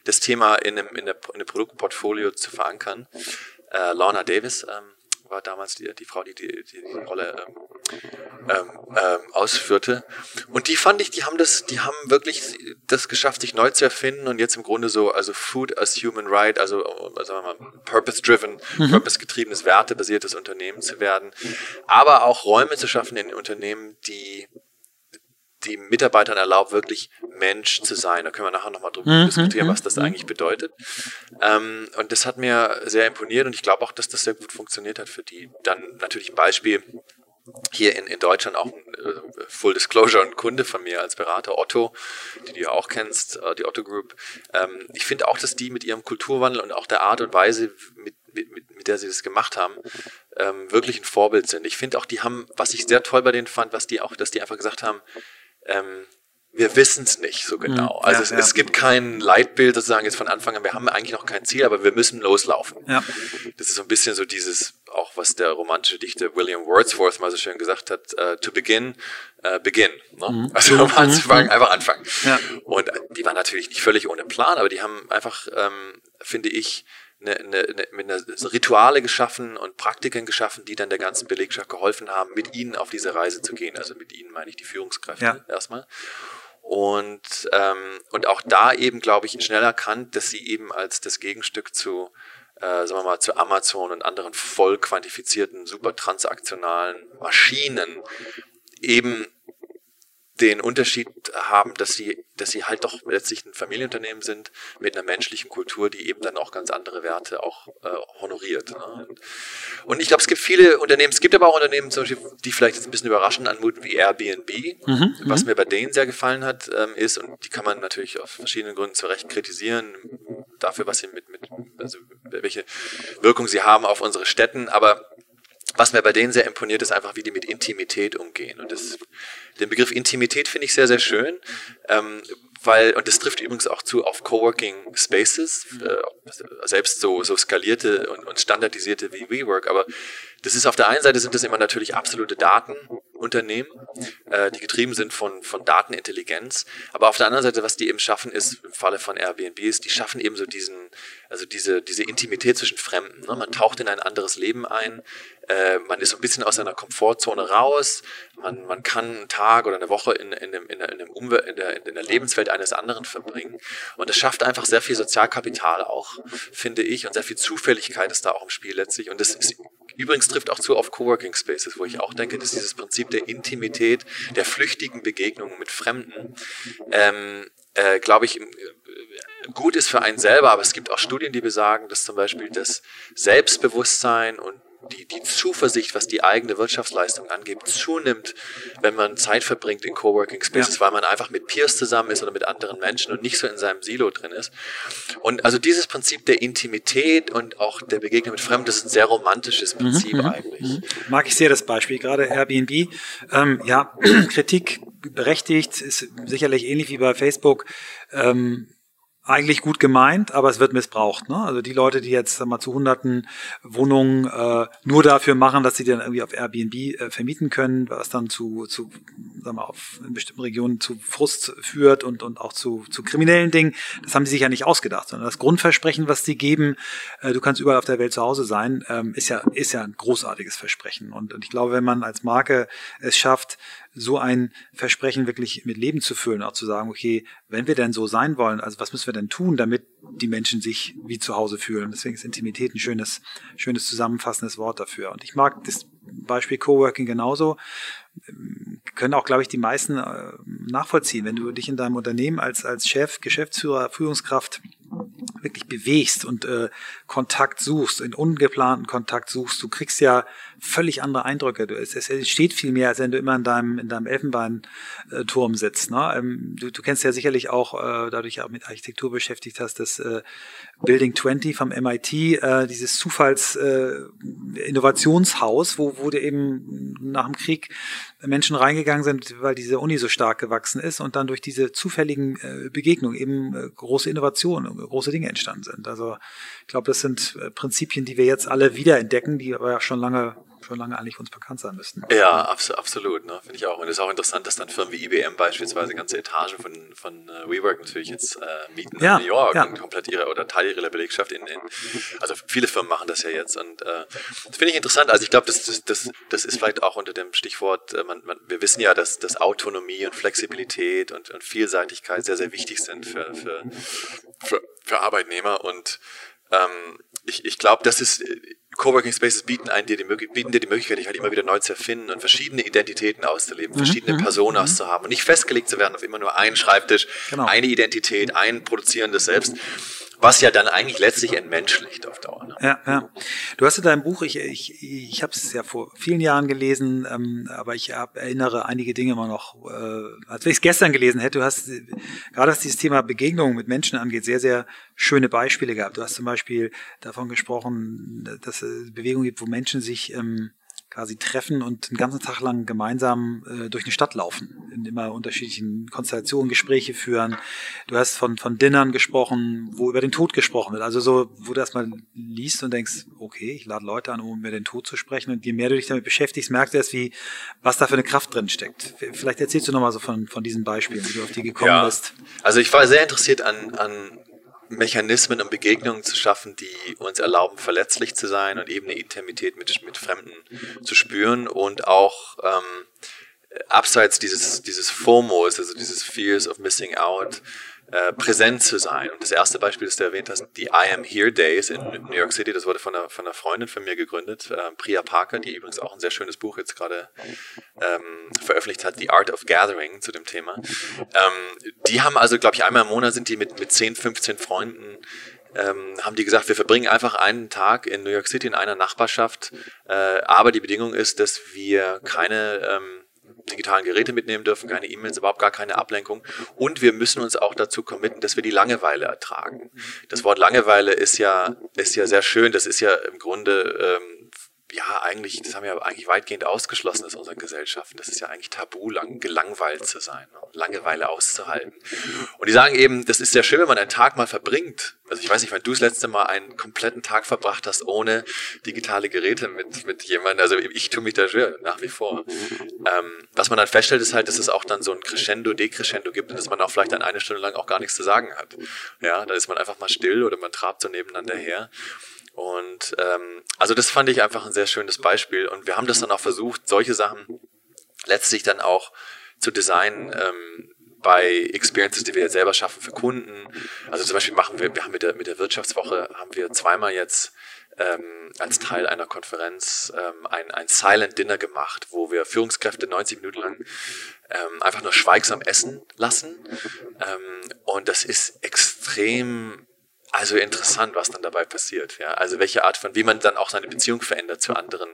das Thema in einem, in, der, in einem Produktportfolio zu verankern. Äh, Lorna Davis ähm, war damals die, die Frau, die die, die, die Rolle ähm, ähm, ähm, ausführte. Und die fand ich, die haben das, die haben wirklich das geschafft, sich neu zu erfinden und jetzt im Grunde so, also Food as Human Right, also sagen wir mal, Purpose-driven, mhm. Purpose-getriebenes, wertebasiertes Unternehmen zu werden, aber auch Räume zu schaffen in Unternehmen, die die Mitarbeitern erlaubt, wirklich Mensch zu sein. Da können wir nachher nochmal drüber mhm. diskutieren, was das mhm. eigentlich bedeutet. Ähm, und das hat mir sehr imponiert und ich glaube auch, dass das sehr gut funktioniert hat für die. Dann natürlich ein Beispiel. Hier in, in Deutschland auch ein äh, Full Disclosure ein Kunde von mir als Berater, Otto, die du ja auch kennst, äh, die Otto Group. Ähm, ich finde auch, dass die mit ihrem Kulturwandel und auch der Art und Weise, mit, mit, mit der sie das gemacht haben, ähm, wirklich ein Vorbild sind. Ich finde auch, die haben, was ich sehr toll bei denen fand, was die auch, dass die einfach gesagt haben, ähm, wir wissen es nicht so genau. Mhm. Also ja, es, ja. es, gibt kein Leitbild sozusagen jetzt von Anfang an, wir haben eigentlich noch kein Ziel, aber wir müssen loslaufen. Ja. Das ist so ein bisschen so dieses, auch was der romantische Dichter William Wordsworth mal so schön gesagt hat, uh, to begin, uh, begin. Ne? Mhm. Also um anzufangen, mhm. einfach anfangen. Und die waren natürlich nicht völlig ohne Plan, aber die haben einfach, ähm, finde ich, eine, eine, eine, Rituale geschaffen und Praktiken geschaffen, die dann der ganzen Belegschaft geholfen haben, mit ihnen auf diese Reise zu gehen. Also mit ihnen meine ich die Führungskräfte ja. erstmal. Und, ähm, und auch da eben, glaube ich, schnell erkannt, dass sie eben als das Gegenstück zu, äh, sagen wir mal, zu Amazon und anderen voll quantifizierten, super transaktionalen Maschinen eben den Unterschied haben, dass sie, dass sie halt doch letztlich ein Familienunternehmen sind mit einer menschlichen Kultur, die eben dann auch ganz andere Werte auch äh, honoriert. Ne? Und ich glaube, es gibt viele Unternehmen, es gibt aber auch Unternehmen, zum Beispiel, die vielleicht jetzt ein bisschen überraschend anmuten, wie Airbnb. Mhm, Was mhm. mir bei denen sehr gefallen hat, ähm, ist, und die kann man natürlich aus verschiedenen Gründen zu Recht kritisieren, dafür, was sie mit, mit also welche Wirkung sie haben auf unsere Städten, aber was mir bei denen sehr imponiert, ist einfach, wie die mit Intimität umgehen. Und das, den Begriff Intimität finde ich sehr, sehr schön, ähm, weil, und das trifft übrigens auch zu auf Coworking Spaces, äh, selbst so, so skalierte und, und standardisierte wie WeWork, aber das ist auf der einen Seite sind das immer natürlich absolute Datenunternehmen, äh, die getrieben sind von, von Datenintelligenz. Aber auf der anderen Seite, was die eben schaffen, ist, im Falle von Airbnb ist, die schaffen eben so diesen, also diese, diese Intimität zwischen Fremden. Ne? Man taucht in ein anderes Leben ein, äh, man ist so ein bisschen aus seiner Komfortzone raus, man, man kann einen Tag oder eine Woche in, in, dem, in, der, in, dem Umwelt, in, der, in der Lebenswelt eines anderen verbringen. Und das schafft einfach sehr viel Sozialkapital auch, finde ich, und sehr viel Zufälligkeit ist da auch im Spiel letztlich. Und das ist übrigens trifft auch zu auf Coworking Spaces, wo ich auch denke, dass dieses Prinzip der Intimität, der flüchtigen Begegnungen mit Fremden, ähm, äh, glaube ich, äh, gut ist für einen selber, aber es gibt auch Studien, die besagen, dass zum Beispiel das Selbstbewusstsein und die, die Zuversicht, was die eigene Wirtschaftsleistung angeht, zunimmt, wenn man Zeit verbringt in Coworking Spaces, ja. weil man einfach mit Peers zusammen ist oder mit anderen Menschen und nicht so in seinem Silo drin ist. Und also dieses Prinzip der Intimität und auch der Begegnung mit Fremden, das ist ein sehr romantisches mhm, Prinzip mhm, eigentlich. Mhm. Mag ich sehr das Beispiel, gerade Airbnb. Ähm, ja, Kritik berechtigt, ist sicherlich ähnlich wie bei Facebook. Ähm, eigentlich gut gemeint, aber es wird missbraucht. Ne? Also die Leute, die jetzt mal, zu hunderten Wohnungen äh, nur dafür machen, dass sie dann irgendwie auf Airbnb äh, vermieten können, was dann zu, zu sag mal, auf in bestimmten Regionen zu Frust führt und, und auch zu, zu kriminellen Dingen, das haben sie sich ja nicht ausgedacht, sondern das Grundversprechen, was sie geben, äh, du kannst überall auf der Welt zu Hause sein, ähm, ist ja ist ja ein großartiges Versprechen. Und, und ich glaube, wenn man als Marke es schafft, so ein Versprechen wirklich mit Leben zu füllen, auch zu sagen, okay, wenn wir denn so sein wollen, also was müssen wir denn tun, damit die Menschen sich wie zu Hause fühlen? Deswegen ist Intimität ein schönes, schönes zusammenfassendes Wort dafür. Und ich mag das Beispiel Coworking genauso. Können auch, glaube ich, die meisten äh, nachvollziehen. Wenn du dich in deinem Unternehmen als, als Chef, Geschäftsführer, Führungskraft wirklich bewegst und äh, Kontakt suchst, in ungeplanten Kontakt suchst, du kriegst ja völlig andere Eindrücke. Es, es entsteht viel mehr, als wenn du immer in deinem, in deinem Elfenbeinturm sitzt. Ne? Ähm, du, du kennst ja sicherlich auch, äh, dadurch auch mit Architektur beschäftigt hast, das äh, Building 20 vom MIT, äh, dieses Zufalls-Innovationshaus, äh, wo, wo du eben nach dem Krieg Menschen reingegangen sind, weil diese Uni so stark gewachsen ist und dann durch diese zufälligen Begegnungen eben große Innovationen, große Dinge entstanden sind. Also ich glaube, das sind Prinzipien, die wir jetzt alle wiederentdecken, die aber ja schon lange schon lange eigentlich uns bekannt sein müssten. Ja, abs absolut, ne? finde ich auch. Und es ist auch interessant, dass dann Firmen wie IBM beispielsweise ganze Etagen von, von uh, WeWork natürlich jetzt äh, mieten ja, in New York ja. und komplett ihre oder Teil ihrer Belegschaft in, in, also viele Firmen machen das ja jetzt und äh, das finde ich interessant. Also ich glaube, das, das, das, das ist vielleicht auch unter dem Stichwort, äh, man, man, wir wissen ja, dass, dass Autonomie und Flexibilität und, und Vielseitigkeit sehr, sehr wichtig sind für, für, für, für Arbeitnehmer und ähm, ich, ich glaube, das ist Coworking Spaces bieten einen dir die, bieten dir die Möglichkeit, dich halt immer wieder neu zu erfinden und verschiedene Identitäten auszuleben, mhm. verschiedene mhm. Personas mhm. zu haben und nicht festgelegt zu werden auf immer nur einen Schreibtisch, genau. eine Identität, ein produzierendes Selbst was ja dann eigentlich letztlich entmenschlicht auf Dauer. Ne? Ja, ja. Du hast in deinem Buch, ich, ich, ich habe es ja vor vielen Jahren gelesen, ähm, aber ich hab, erinnere einige Dinge immer noch, äh, als wenn ich es gestern gelesen hätte. Du hast gerade was dieses Thema Begegnung mit Menschen angeht, sehr, sehr schöne Beispiele gehabt. Du hast zum Beispiel davon gesprochen, dass es Bewegungen gibt, wo Menschen sich ähm, quasi treffen und den ganzen Tag lang gemeinsam äh, durch eine Stadt laufen, in immer unterschiedlichen Konstellationen Gespräche führen. Du hast von, von Dinnern gesprochen, wo über den Tod gesprochen wird. Also so, wo du das mal liest und denkst, okay, ich lade Leute an, um über den Tod zu sprechen. Und je mehr du dich damit beschäftigst, merkst du erst, wie, was da für eine Kraft drin steckt. Vielleicht erzählst du nochmal so von, von diesen Beispielen, wie du auf die gekommen ja. bist. Also ich war sehr interessiert an, an Mechanismen und Begegnungen zu schaffen, die uns erlauben, verletzlich zu sein und eben eine Intimität mit, mit Fremden zu spüren und auch ähm, abseits dieses, dieses FOMOs, also dieses Fears of Missing Out, äh, präsent zu sein. Und das erste Beispiel, das du erwähnt hast, die I Am Here Days in New York City, das wurde von einer, von einer Freundin von mir gegründet, äh, Priya Parker, die übrigens auch ein sehr schönes Buch jetzt gerade ähm, veröffentlicht hat, The Art of Gathering zu dem Thema. Ähm, die haben also, glaube ich, einmal im Monat sind die mit, mit 10, 15 Freunden ähm, haben die gesagt, wir verbringen einfach einen Tag in New York City in einer Nachbarschaft, äh, aber die Bedingung ist, dass wir keine ähm, digitalen Geräte mitnehmen dürfen, keine E-Mails, überhaupt gar keine Ablenkung. Und wir müssen uns auch dazu committen, dass wir die Langeweile ertragen. Das Wort Langeweile ist ja, ist ja sehr schön. Das ist ja im Grunde, ähm, ja eigentlich, das haben wir eigentlich weitgehend ausgeschlossen aus unseren Gesellschaften. Das ist ja eigentlich tabu, lang, gelangweilt zu sein? Langeweile auszuhalten. Und die sagen eben, das ist sehr schön, wenn man einen Tag mal verbringt. Also ich weiß nicht, wenn du das letzte Mal einen kompletten Tag verbracht hast ohne digitale Geräte mit, mit jemandem. Also ich tue mich da schwer, nach wie vor. Ähm, was man dann feststellt, ist halt, dass es auch dann so ein Crescendo, Decrescendo gibt und dass man auch vielleicht dann eine Stunde lang auch gar nichts zu sagen hat. Ja, dann ist man einfach mal still oder man trabt so nebeneinander her. Und ähm, also das fand ich einfach ein sehr schönes Beispiel. Und wir haben das dann auch versucht, solche Sachen letztlich dann auch zu designen ähm, bei Experiences, die wir jetzt selber schaffen für Kunden. Also zum Beispiel machen wir, wir haben mit der, mit der Wirtschaftswoche haben wir zweimal jetzt ähm, als Teil einer Konferenz ähm, ein, ein Silent Dinner gemacht, wo wir Führungskräfte 90 Minuten lang ähm, einfach nur schweigsam essen lassen. Ähm, und das ist extrem also interessant, was dann dabei passiert. Ja, also welche Art von, wie man dann auch seine Beziehung verändert zu anderen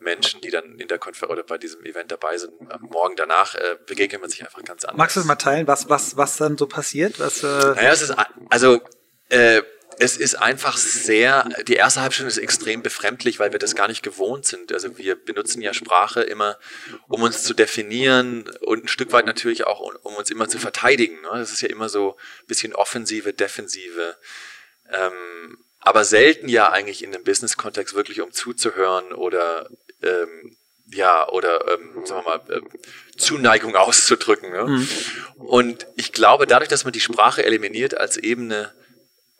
Menschen, die dann in der Konferenz oder bei diesem Event dabei sind. Morgen danach äh, begegnet man sich einfach ganz anders. Magst du das mal teilen, was was was dann so passiert? Was? Äh naja, es ist also äh, es ist einfach sehr, die erste Halbstunde ist extrem befremdlich, weil wir das gar nicht gewohnt sind. Also wir benutzen ja Sprache immer, um uns zu definieren und ein Stück weit natürlich auch, um uns immer zu verteidigen. Ne? Das ist ja immer so ein bisschen Offensive, Defensive. Ähm, aber selten ja eigentlich in einem Business-Kontext wirklich um zuzuhören oder ähm, ja, oder ähm, sagen wir mal, äh, Zuneigung auszudrücken. Ne? Mhm. Und ich glaube, dadurch, dass man die Sprache eliminiert als Ebene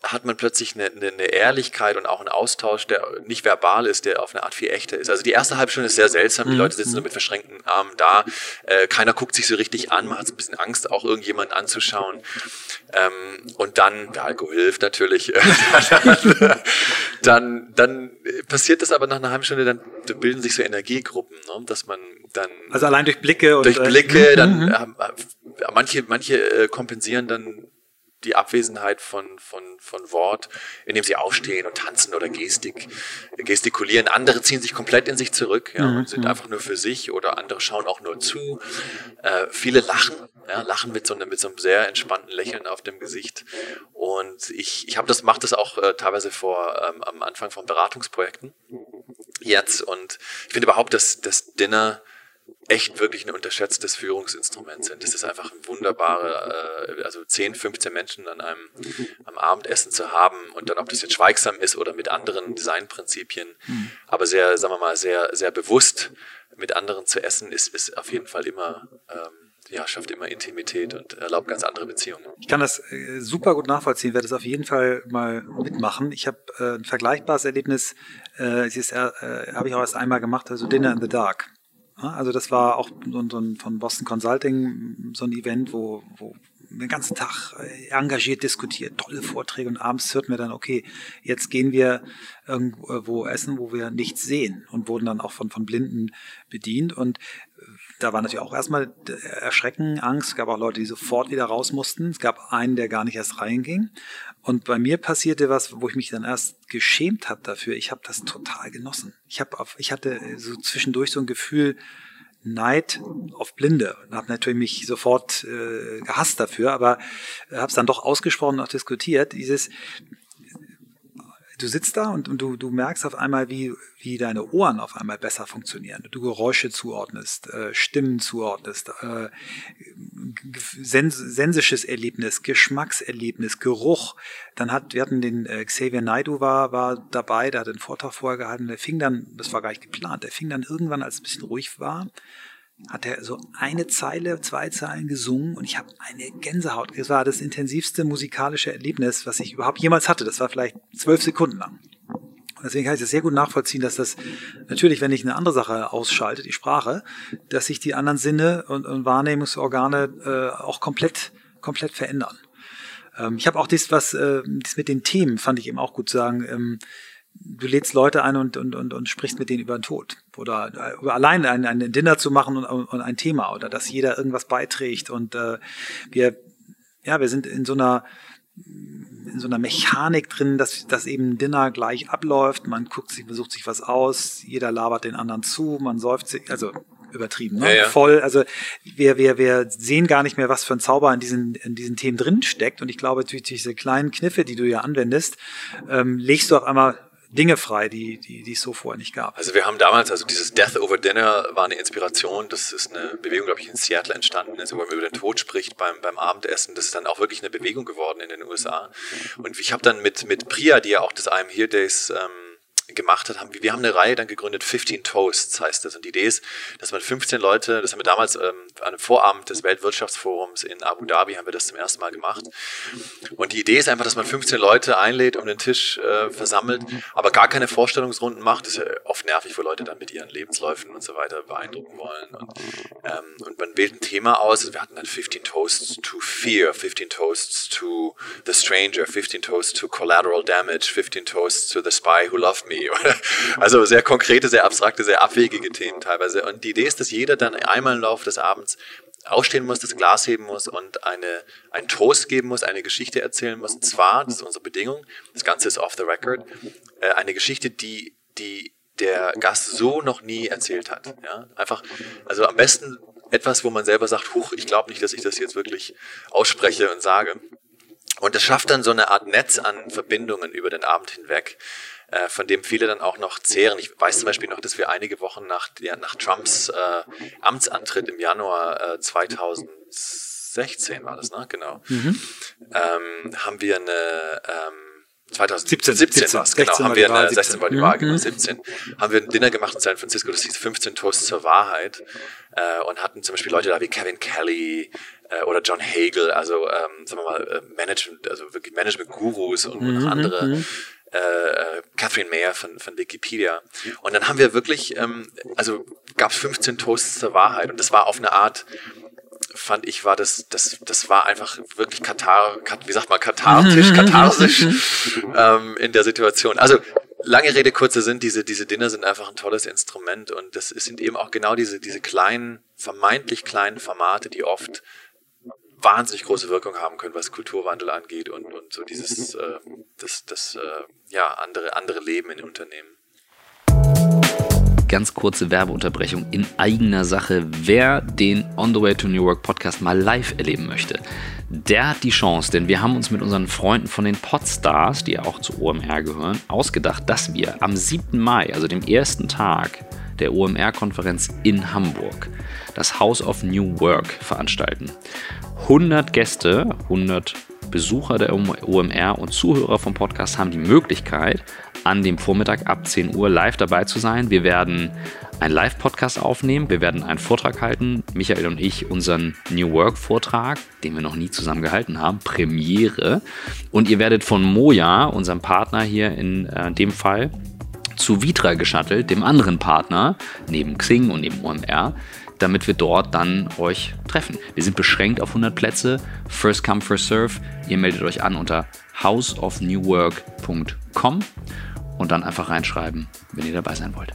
hat man plötzlich eine, eine, eine, Ehrlichkeit und auch einen Austausch, der nicht verbal ist, der auf eine Art viel echter ist. Also die erste halbe Stunde ist sehr seltsam, die mhm. Leute sitzen so mit verschränkten Armen da, äh, keiner guckt sich so richtig an, man hat so ein bisschen Angst, auch irgendjemanden anzuschauen. Ähm, und dann, der Alkohol hilft natürlich, dann, dann passiert das aber nach einer halben Stunde, dann bilden sich so Energiegruppen, ne? dass man dann... Also allein durch Blicke und... Durch äh, Blicke, äh, dann äh, manche, manche äh, kompensieren dann die Abwesenheit von, von, von Wort, indem sie aufstehen und tanzen oder Gestik, gestikulieren. Andere ziehen sich komplett in sich zurück ja, mhm. und sind einfach nur für sich oder andere schauen auch nur zu. Äh, viele lachen, ja, lachen mit so, einem, mit so einem sehr entspannten Lächeln auf dem Gesicht. Und ich, ich habe das, mache das auch äh, teilweise vor ähm, am Anfang von Beratungsprojekten jetzt. Und ich finde überhaupt, dass das Dinner echt wirklich ein unterschätztes Führungsinstrument sind. Das ist einfach ein wunderbare, äh, also 10, 15 Menschen an einem am Abendessen zu haben und dann, ob das jetzt schweigsam ist oder mit anderen Designprinzipien, aber sehr, sagen wir mal, sehr, sehr bewusst mit anderen zu essen, ist, ist auf jeden Fall immer, ähm, ja, schafft immer Intimität und erlaubt ganz andere Beziehungen. Ich kann das äh, super gut nachvollziehen, werde das auf jeden Fall mal mitmachen. Ich habe äh, ein vergleichbares Erlebnis, äh, äh, habe ich auch erst einmal gemacht, also Dinner in the Dark. Also das war auch so, ein, von Boston Consulting so ein Event, wo, wo den ganzen Tag äh, engagiert diskutiert, tolle Vorträge und abends hörten wir dann, okay, jetzt gehen wir irgendwo essen, wo wir nichts sehen und wurden dann auch von, von Blinden bedient und da war natürlich auch erstmal Erschrecken, Angst. Es gab auch Leute, die sofort wieder raus mussten. Es gab einen, der gar nicht erst reinging. Und bei mir passierte was, wo ich mich dann erst geschämt habe dafür. Ich habe das total genossen. Ich habe, ich hatte so zwischendurch so ein Gefühl Neid auf Blinde und habe natürlich mich sofort äh, gehasst dafür, aber habe es dann doch ausgesprochen und auch diskutiert. Dieses du sitzt da und, und du, du merkst auf einmal, wie, wie deine Ohren auf einmal besser funktionieren. Du Geräusche zuordnest, äh, Stimmen zuordnest, äh, sens sensisches Erlebnis, Geschmackserlebnis, Geruch. Dann hat, wir hatten den äh, Xavier Naidu war, war dabei, der hat den Vortrag vorher gehalten, der fing dann, das war gar nicht geplant, der fing dann irgendwann, als es ein bisschen ruhig war, hat er so eine Zeile, zwei Zeilen gesungen und ich habe eine Gänsehaut. Das war das intensivste musikalische Erlebnis, was ich überhaupt jemals hatte. Das war vielleicht zwölf Sekunden lang. Und deswegen kann ich das sehr gut nachvollziehen, dass das natürlich, wenn ich eine andere Sache ausschalte, die Sprache, dass sich die anderen Sinne und, und Wahrnehmungsorgane äh, auch komplett, komplett verändern. Ähm, ich habe auch das, was äh, das mit den Themen, fand ich eben auch gut sagen. Ähm, du lädst Leute ein und, und, und, und sprichst mit denen über den Tod. Oder äh, über allein ein, ein Dinner zu machen und, und ein Thema oder dass jeder irgendwas beiträgt. Und äh, wir, ja, wir sind in so einer in so einer Mechanik drin, dass, dass eben Dinner gleich abläuft. Man guckt sich, versucht sich was aus, jeder labert den anderen zu, man säuft sich, also übertrieben, ne? Ja, ja. voll. Also wir, wir, wir sehen gar nicht mehr, was für ein Zauber in diesen, in diesen Themen drin steckt. Und ich glaube, durch diese kleinen Kniffe, die du ja anwendest, ähm, legst du auf einmal Dinge frei, die, die, die es so vorher nicht gab. Also wir haben damals, also dieses Death over Dinner war eine Inspiration. Das ist eine Bewegung, glaube ich, in Seattle entstanden. Also wenn man über den Tod spricht beim, beim Abendessen, das ist dann auch wirklich eine Bewegung geworden in den USA. Und ich habe dann mit, mit Priya, die ja auch das I'm Here Days ähm, gemacht hat, haben wir, wir haben eine Reihe dann gegründet, 15 Toasts heißt das. Und die Idee ist, dass man 15 Leute, das haben wir damals ähm, an einem Vorabend des Weltwirtschaftsforums in Abu Dhabi, haben wir das zum ersten Mal gemacht. Und die Idee ist einfach, dass man 15 Leute einlädt, um den Tisch äh, versammelt, aber gar keine Vorstellungsrunden macht. Das ist ja oft nervig, wo Leute dann mit ihren Lebensläufen und so weiter beeindrucken wollen. Und, ähm, und man wählt ein Thema aus. Also wir hatten dann 15 Toasts to Fear, 15 Toasts to The Stranger, 15 Toasts to Collateral Damage, 15 Toasts to The Spy Who Loved Me. Also sehr konkrete, sehr abstrakte, sehr abwegige Themen teilweise. Und die Idee ist, dass jeder dann einmal im Laufe des Abends aufstehen muss, das Glas heben muss und eine, einen Toast geben muss, eine Geschichte erzählen muss. Und zwar, das ist unsere Bedingung, das Ganze ist off the record, äh, eine Geschichte, die, die der Gast so noch nie erzählt hat. Ja? Einfach, also am besten etwas, wo man selber sagt, huch, ich glaube nicht, dass ich das jetzt wirklich ausspreche und sage. Und das schafft dann so eine Art Netz an Verbindungen über den Abend hinweg, äh, von dem viele dann auch noch zehren. Ich weiß zum Beispiel noch, dass wir einige Wochen nach, ja, nach Trumps äh, Amtsantritt im Januar äh, 2016 war das, ne? Genau. Mhm. Ähm, haben wir eine ähm, 2017 17 war es, genau, haben wir eine, 16 war die Wahl, genau, 17, haben wir ein Dinner gemacht in San Francisco, das hieß 15 Toasts zur Wahrheit äh, und hatten zum Beispiel Leute da wie Kevin Kelly äh, oder John Hagel, also ähm, sagen wir mal äh, Management, also wirklich Management-Gurus und, und mhm, andere mhm äh, Catherine Mayer von, von Wikipedia. Und dann haben wir wirklich, ähm, also gab es 15 Toasts zur Wahrheit und das war auf eine Art, fand ich, war das, das, das war einfach wirklich katar, wie sagt man, kathartisch, katharsisch ähm, in der Situation. Also lange Rede, kurze sind, diese, diese Dinner sind einfach ein tolles Instrument und das sind eben auch genau diese, diese kleinen, vermeintlich kleinen Formate, die oft wahnsinnig große Wirkung haben können, was Kulturwandel angeht und, und so dieses, äh, das, das äh, ja, andere, andere Leben in Unternehmen. Ganz kurze Werbeunterbrechung in eigener Sache. Wer den On the Way to New Work Podcast mal live erleben möchte, der hat die Chance, denn wir haben uns mit unseren Freunden von den Podstars, die ja auch zu OMR gehören, ausgedacht, dass wir am 7. Mai, also dem ersten Tag der OMR-Konferenz in Hamburg, das House of New Work veranstalten. 100 Gäste, 100 Besucher der OMR und Zuhörer vom Podcast haben die Möglichkeit, an dem Vormittag ab 10 Uhr live dabei zu sein. Wir werden einen Live-Podcast aufnehmen, wir werden einen Vortrag halten, Michael und ich unseren New Work-Vortrag, den wir noch nie zusammen gehalten haben, Premiere. Und ihr werdet von Moja, unserem Partner hier in äh, dem Fall, zu Vitra geschattelt, dem anderen Partner, neben Xing und neben OMR, damit wir dort dann euch treffen. Wir sind beschränkt auf 100 Plätze. First come, first serve. Ihr meldet euch an unter houseofnewwork.com und dann einfach reinschreiben, wenn ihr dabei sein wollt.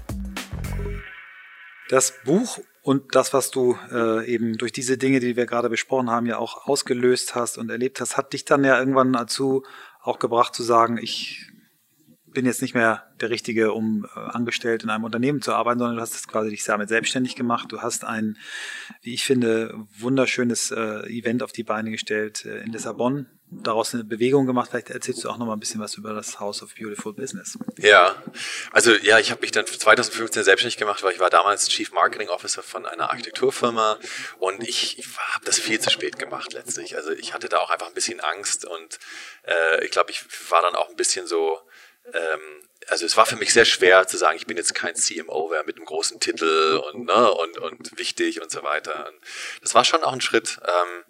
Das Buch und das, was du äh, eben durch diese Dinge, die wir gerade besprochen haben, ja auch ausgelöst hast und erlebt hast, hat dich dann ja irgendwann dazu auch gebracht zu sagen, ich bin jetzt nicht mehr der Richtige, um äh, angestellt in einem Unternehmen zu arbeiten, sondern du hast es quasi dich damit selbstständig gemacht. Du hast ein, wie ich finde, wunderschönes äh, Event auf die Beine gestellt äh, in Lissabon, daraus eine Bewegung gemacht. Vielleicht erzählst du auch noch mal ein bisschen was über das House of Beautiful Business. Ja, also ja, ich habe mich dann 2015 selbstständig gemacht, weil ich war damals Chief Marketing Officer von einer Architekturfirma und ich, ich habe das viel zu spät gemacht letztlich. Also ich hatte da auch einfach ein bisschen Angst und äh, ich glaube, ich war dann auch ein bisschen so ähm, also es war für mich sehr schwer zu sagen, ich bin jetzt kein CMO wer mit einem großen Titel und, ne, und, und wichtig und so weiter. Und das war schon auch ein Schritt. Ähm,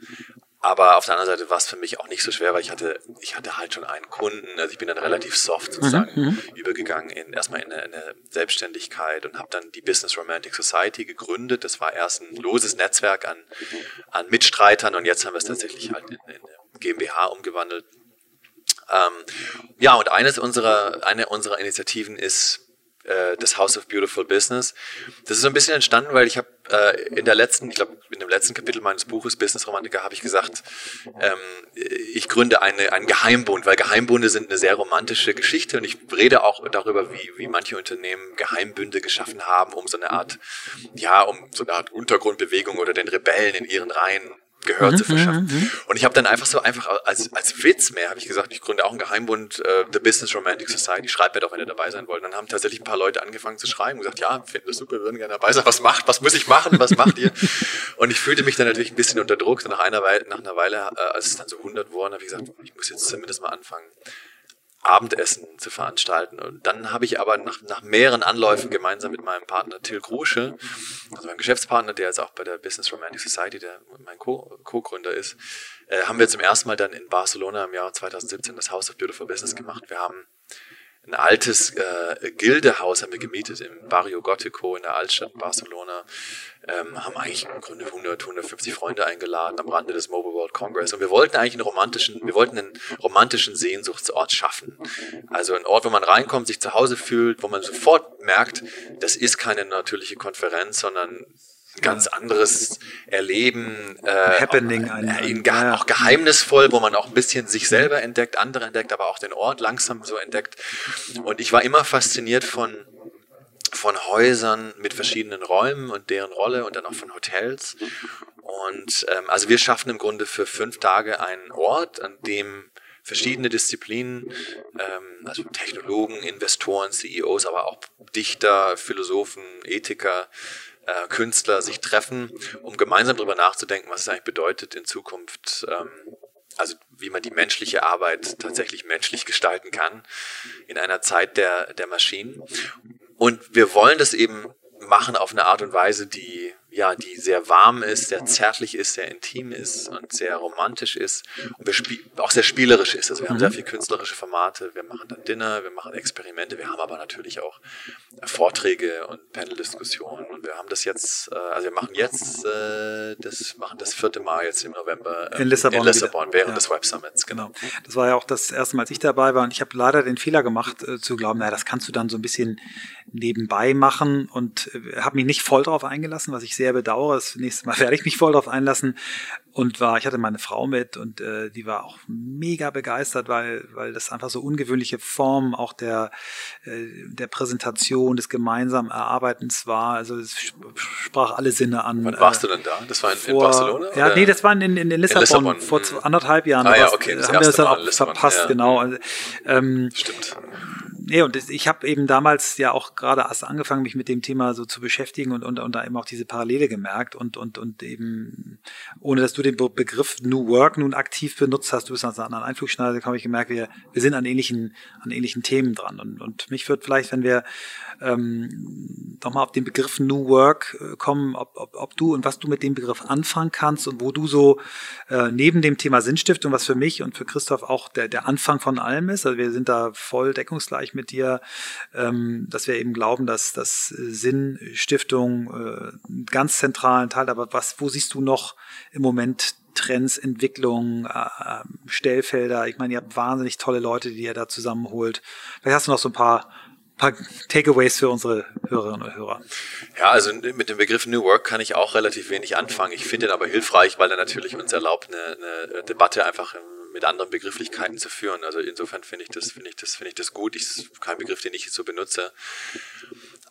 aber auf der anderen Seite war es für mich auch nicht so schwer, weil ich hatte, ich hatte halt schon einen Kunden. Also ich bin dann relativ soft sozusagen mhm. mhm. übergegangen in erstmal in eine, in eine Selbstständigkeit und habe dann die Business Romantic Society gegründet. Das war erst ein loses Netzwerk an, an Mitstreitern und jetzt haben wir es tatsächlich halt in, in eine GmbH umgewandelt ähm, ja, und eines unserer, eine unserer Initiativen ist äh, das House of Beautiful Business. Das ist so ein bisschen entstanden, weil ich habe äh, in der letzten, ich glaube, in dem letzten Kapitel meines Buches Business Romantiker habe ich gesagt, ähm, ich gründe eine, einen Geheimbund, weil Geheimbunde sind eine sehr romantische Geschichte und ich rede auch darüber, wie, wie manche Unternehmen Geheimbünde geschaffen haben, um so eine Art, ja, um so eine Art Untergrundbewegung oder den Rebellen in ihren Reihen Gehör mhm, zu verschaffen. Mhm, mhm. Und ich habe dann einfach so einfach als, als Witz mehr, habe ich gesagt, ich gründe auch einen Geheimbund, äh, The Business Romantic Society, schreibt mir doch, wenn ihr dabei sein wollt. Und dann haben tatsächlich ein paar Leute angefangen zu schreiben und gesagt, ja, finden das super, wir würden gerne dabei sein. Was macht, was muss ich machen, was macht ihr? und ich fühlte mich dann natürlich ein bisschen unter Druck. So nach einer Weile, nach einer Weile, äh, als es dann so 100 wurden, habe ich gesagt, ich muss jetzt zumindest mal anfangen. Abendessen zu veranstalten. Und dann habe ich aber nach, nach mehreren Anläufen gemeinsam mit meinem Partner Till Grusche, also meinem Geschäftspartner, der jetzt auch bei der Business Romantic Society, der mein Co-Gründer ist, äh, haben wir zum ersten Mal dann in Barcelona im Jahr 2017 das House of Beautiful Business gemacht. Wir haben ein altes äh, Gildehaus haben wir gemietet im Barrio Gótico in der Altstadt Barcelona. Ähm, haben eigentlich im Grunde 100, 150 Freunde eingeladen am Rande des Mobile World Congress. Und wir wollten eigentlich einen romantischen, wir wollten einen romantischen Sehnsuchtsort schaffen. Also ein Ort, wo man reinkommt, sich zu Hause fühlt, wo man sofort merkt, das ist keine natürliche Konferenz, sondern ganz anderes Erleben. Äh, Happening. Auch, äh, in, ja. auch geheimnisvoll, wo man auch ein bisschen sich selber entdeckt, andere entdeckt, aber auch den Ort langsam so entdeckt. Und ich war immer fasziniert von von Häusern mit verschiedenen Räumen und deren Rolle und dann auch von Hotels. Und ähm, also wir schaffen im Grunde für fünf Tage einen Ort, an dem verschiedene Disziplinen, ähm, also Technologen, Investoren, CEOs, aber auch Dichter, Philosophen, Ethiker, äh, Künstler sich treffen, um gemeinsam darüber nachzudenken, was es eigentlich bedeutet in Zukunft, ähm, also wie man die menschliche Arbeit tatsächlich menschlich gestalten kann in einer Zeit der, der Maschinen. Und wir wollen das eben machen auf eine Art und Weise, die ja, die sehr warm ist, sehr zärtlich ist, sehr intim ist und sehr romantisch ist und wir auch sehr spielerisch ist. Also wir haben sehr mhm. viel künstlerische Formate, wir machen dann Dinner, wir machen Experimente, wir haben aber natürlich auch Vorträge und Panel-Diskussionen und wir haben das jetzt, äh, also wir machen jetzt äh, das machen das vierte Mal jetzt im November in Lissabon, in Lissabon während ja. des Web Summits. Genau. genau. Das war ja auch das erste Mal, als ich dabei war und ich habe leider den Fehler gemacht äh, zu glauben, naja, das kannst du dann so ein bisschen nebenbei machen und habe mich nicht voll darauf eingelassen, was ich sehr bedauere. Das nächste Mal werde ich mich voll darauf einlassen und war, ich hatte meine Frau mit und äh, die war auch mega begeistert, weil weil das einfach so ungewöhnliche Form auch der äh, der Präsentation des gemeinsamen Erarbeitens war. Also es sprach alle Sinne an. Wann warst äh, du denn da? Das war in, vor, in Barcelona? Ja, oder? nee, das war in, in, in Lissabon, in Lissabon. vor anderthalb Jahren. Ah, ja, okay, das haben wir das dann auch verpasst, ja. genau. Also, ähm, Stimmt nee, und ich habe eben damals ja auch gerade erst angefangen, mich mit dem Thema so zu beschäftigen und, und, und da eben auch diese Parallele gemerkt und, und, und eben, ohne dass du den Begriff New Work nun aktiv benutzt hast, du bist an einer Einflugschneide, habe ich gemerkt, wir, wir sind an ähnlichen, an ähnlichen Themen dran. Und, und mich wird vielleicht, wenn wir ähm, nochmal auf den Begriff New Work äh, kommen, ob, ob, ob du und was du mit dem Begriff anfangen kannst und wo du so äh, neben dem Thema Sinnstiftung, was für mich und für Christoph auch der, der Anfang von allem ist, also wir sind da voll deckungsgleich mit dir, ähm, dass wir eben glauben, dass, dass Sinnstiftung äh, einen ganz zentralen Teil, aber was, wo siehst du noch im Moment Trends, Entwicklungen, äh, Stellfelder. Ich meine, ihr habt wahnsinnig tolle Leute, die ihr da zusammenholt. Vielleicht hast du noch so ein paar paar Takeaways für unsere Hörerinnen und Hörer? Ja, also mit dem Begriff New Work kann ich auch relativ wenig anfangen. Ich finde ihn aber hilfreich, weil er natürlich uns erlaubt, eine, eine Debatte einfach mit anderen Begrifflichkeiten zu führen. Also insofern finde ich das, finde ich das, finde ich das gut. Ich ist kein Begriff, den ich so benutze.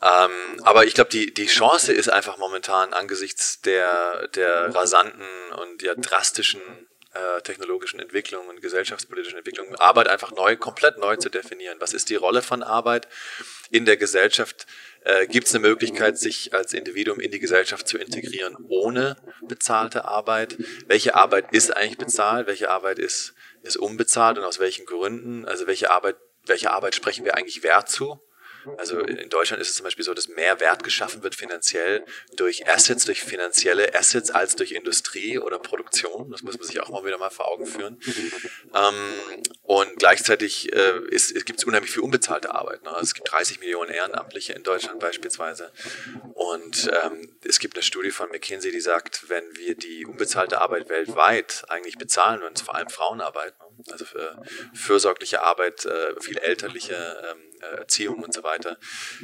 Ähm, aber ich glaube, die, die Chance ist einfach momentan angesichts der, der rasanten und ja drastischen äh, technologischen Entwicklungen und gesellschaftspolitischen Entwicklungen, Arbeit einfach neu, komplett neu zu definieren. Was ist die Rolle von Arbeit in der Gesellschaft? Äh, Gibt es eine Möglichkeit, sich als Individuum in die Gesellschaft zu integrieren ohne bezahlte Arbeit? Welche Arbeit ist eigentlich bezahlt? Welche Arbeit ist, ist unbezahlt und aus welchen Gründen? Also welche Arbeit, welche Arbeit sprechen wir eigentlich Wert zu? Also in Deutschland ist es zum Beispiel so, dass mehr Wert geschaffen wird finanziell durch Assets, durch finanzielle Assets als durch Industrie oder Produktion. Das muss man sich auch mal wieder mal vor Augen führen. Ähm, und gleichzeitig äh, gibt es unheimlich viel unbezahlte Arbeit. Ne? Es gibt 30 Millionen Ehrenamtliche in Deutschland beispielsweise. Und ähm, es gibt eine Studie von McKinsey, die sagt, wenn wir die unbezahlte Arbeit weltweit eigentlich bezahlen würden, vor allem Frauenarbeit, ne? also für fürsorgliche Arbeit, äh, viel elterliche ähm, äh, Erziehung und so weiter,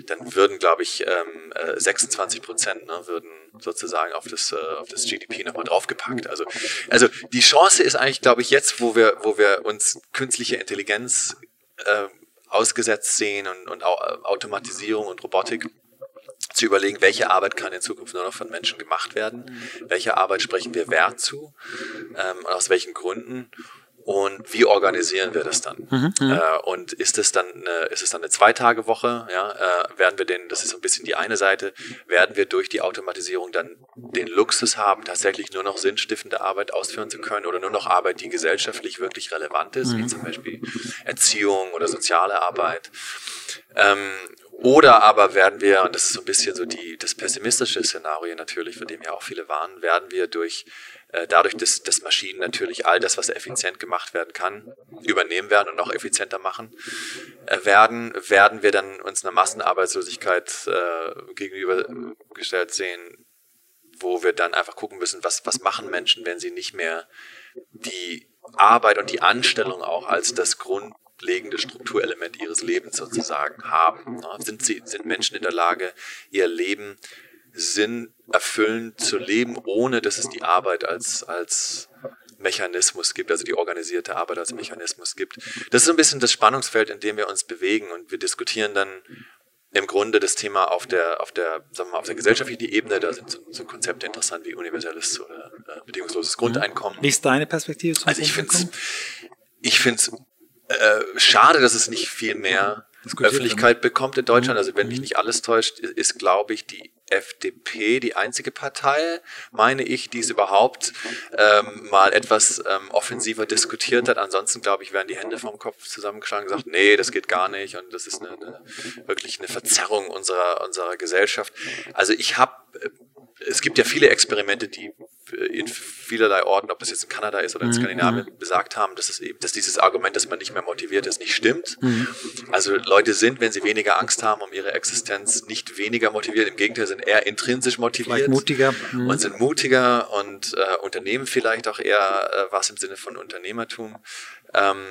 dann würden, glaube ich, ähm, 26 äh, Prozent ne, würden sozusagen auf das, äh, auf das GDP nochmal draufgepackt. Also, also die Chance ist eigentlich, glaube ich, jetzt, wo wir, wo wir uns künstliche Intelligenz äh, ausgesetzt sehen und, und Automatisierung und Robotik, zu überlegen, welche Arbeit kann in Zukunft nur noch von Menschen gemacht werden, welche Arbeit sprechen wir Wert zu ähm, und aus welchen Gründen und wie organisieren wir das dann? Mhm, mhm, äh, und ist es dann eine, ist es dann eine Zweitagewoche? Ja, äh, werden wir den, das ist so ein bisschen die eine Seite, werden wir durch die Automatisierung dann den Luxus haben, tatsächlich nur noch sinnstiftende Arbeit ausführen zu können oder nur noch Arbeit, die gesellschaftlich wirklich relevant ist, mhm. wie zum Beispiel Erziehung oder soziale Arbeit? Ähm, oder aber werden wir, und das ist so ein bisschen so die, das pessimistische Szenario natürlich, für dem ja auch viele warnen, werden wir durch dadurch, dass, dass Maschinen natürlich all das, was effizient gemacht werden kann, übernehmen werden und noch effizienter machen äh, werden, werden wir dann uns einer Massenarbeitslosigkeit äh, gegenübergestellt sehen, wo wir dann einfach gucken müssen, was, was machen Menschen, wenn sie nicht mehr die Arbeit und die Anstellung auch als das grundlegende Strukturelement ihres Lebens sozusagen haben. Sind, sie, sind Menschen in der Lage, ihr Leben Sinn erfüllend zu leben, ohne dass es die Arbeit als, als Mechanismus gibt, also die organisierte Arbeit als Mechanismus gibt. Das ist so ein bisschen das Spannungsfeld, in dem wir uns bewegen und wir diskutieren dann im Grunde das Thema auf der, auf der, sagen wir mal, auf der gesellschaftlichen Ebene, da sind so, so Konzepte interessant wie universelles oder äh, bedingungsloses Grundeinkommen. Wie ist deine Perspektive zum Also ich finde es ich find's, äh, schade, dass es nicht viel mehr Öffentlichkeit bekommt in Deutschland. Also wenn mich mhm. nicht alles täuscht, ist, glaube ich, die FDP die einzige Partei, meine ich, die es überhaupt ähm, mal etwas ähm, offensiver diskutiert hat. Ansonsten, glaube ich, werden die Hände vom Kopf zusammengeschlagen und gesagt, nee, das geht gar nicht und das ist eine, eine wirklich eine Verzerrung unserer, unserer Gesellschaft. Also ich habe äh, es gibt ja viele Experimente, die in vielerlei Orten, ob das jetzt in Kanada ist oder in mhm, Skandinavien, mhm. besagt haben, dass es eben, dass dieses Argument, dass man nicht mehr motiviert ist, nicht stimmt. Mhm. Also Leute sind, wenn sie weniger Angst haben um ihre Existenz, nicht weniger motiviert. Im Gegenteil, sind eher intrinsisch motiviert. Vielleicht mutiger. Mhm. Und sind mutiger und äh, unternehmen vielleicht auch eher äh, was im Sinne von Unternehmertum. Ähm,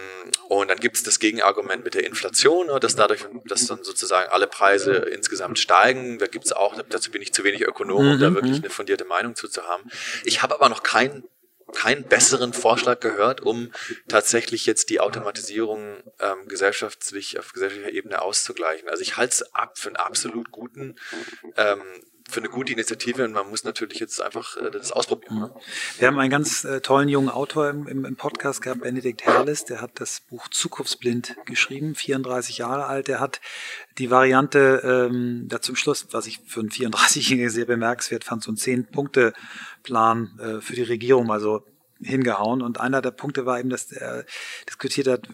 und dann gibt es das Gegenargument mit der Inflation, ne, dass dadurch, dass dann sozusagen alle Preise insgesamt steigen. Da gibt es auch, dazu bin ich zu wenig Ökonom, um da mhm, wirklich mhm. eine fundierte Meinung zu, zu haben. Ich habe aber noch keinen keinen besseren Vorschlag gehört, um tatsächlich jetzt die Automatisierung ähm, gesellschaftlich auf gesellschaftlicher Ebene auszugleichen. Also ich halte es ab für einen absolut guten ähm, für eine gute Initiative und man muss natürlich jetzt einfach äh, das ausprobieren. Ne? Wir haben einen ganz äh, tollen jungen Autor im, im, im, Podcast gehabt, Benedikt Herrlis, der hat das Buch Zukunftsblind geschrieben, 34 Jahre alt. Der hat die Variante ähm, da zum Schluss, was ich für einen 34-Jährigen sehr bemerkenswert fand, so einen Zehn-Punkte-Plan äh, für die Regierung, also hingehauen. Und einer der Punkte war eben, dass er diskutiert hat,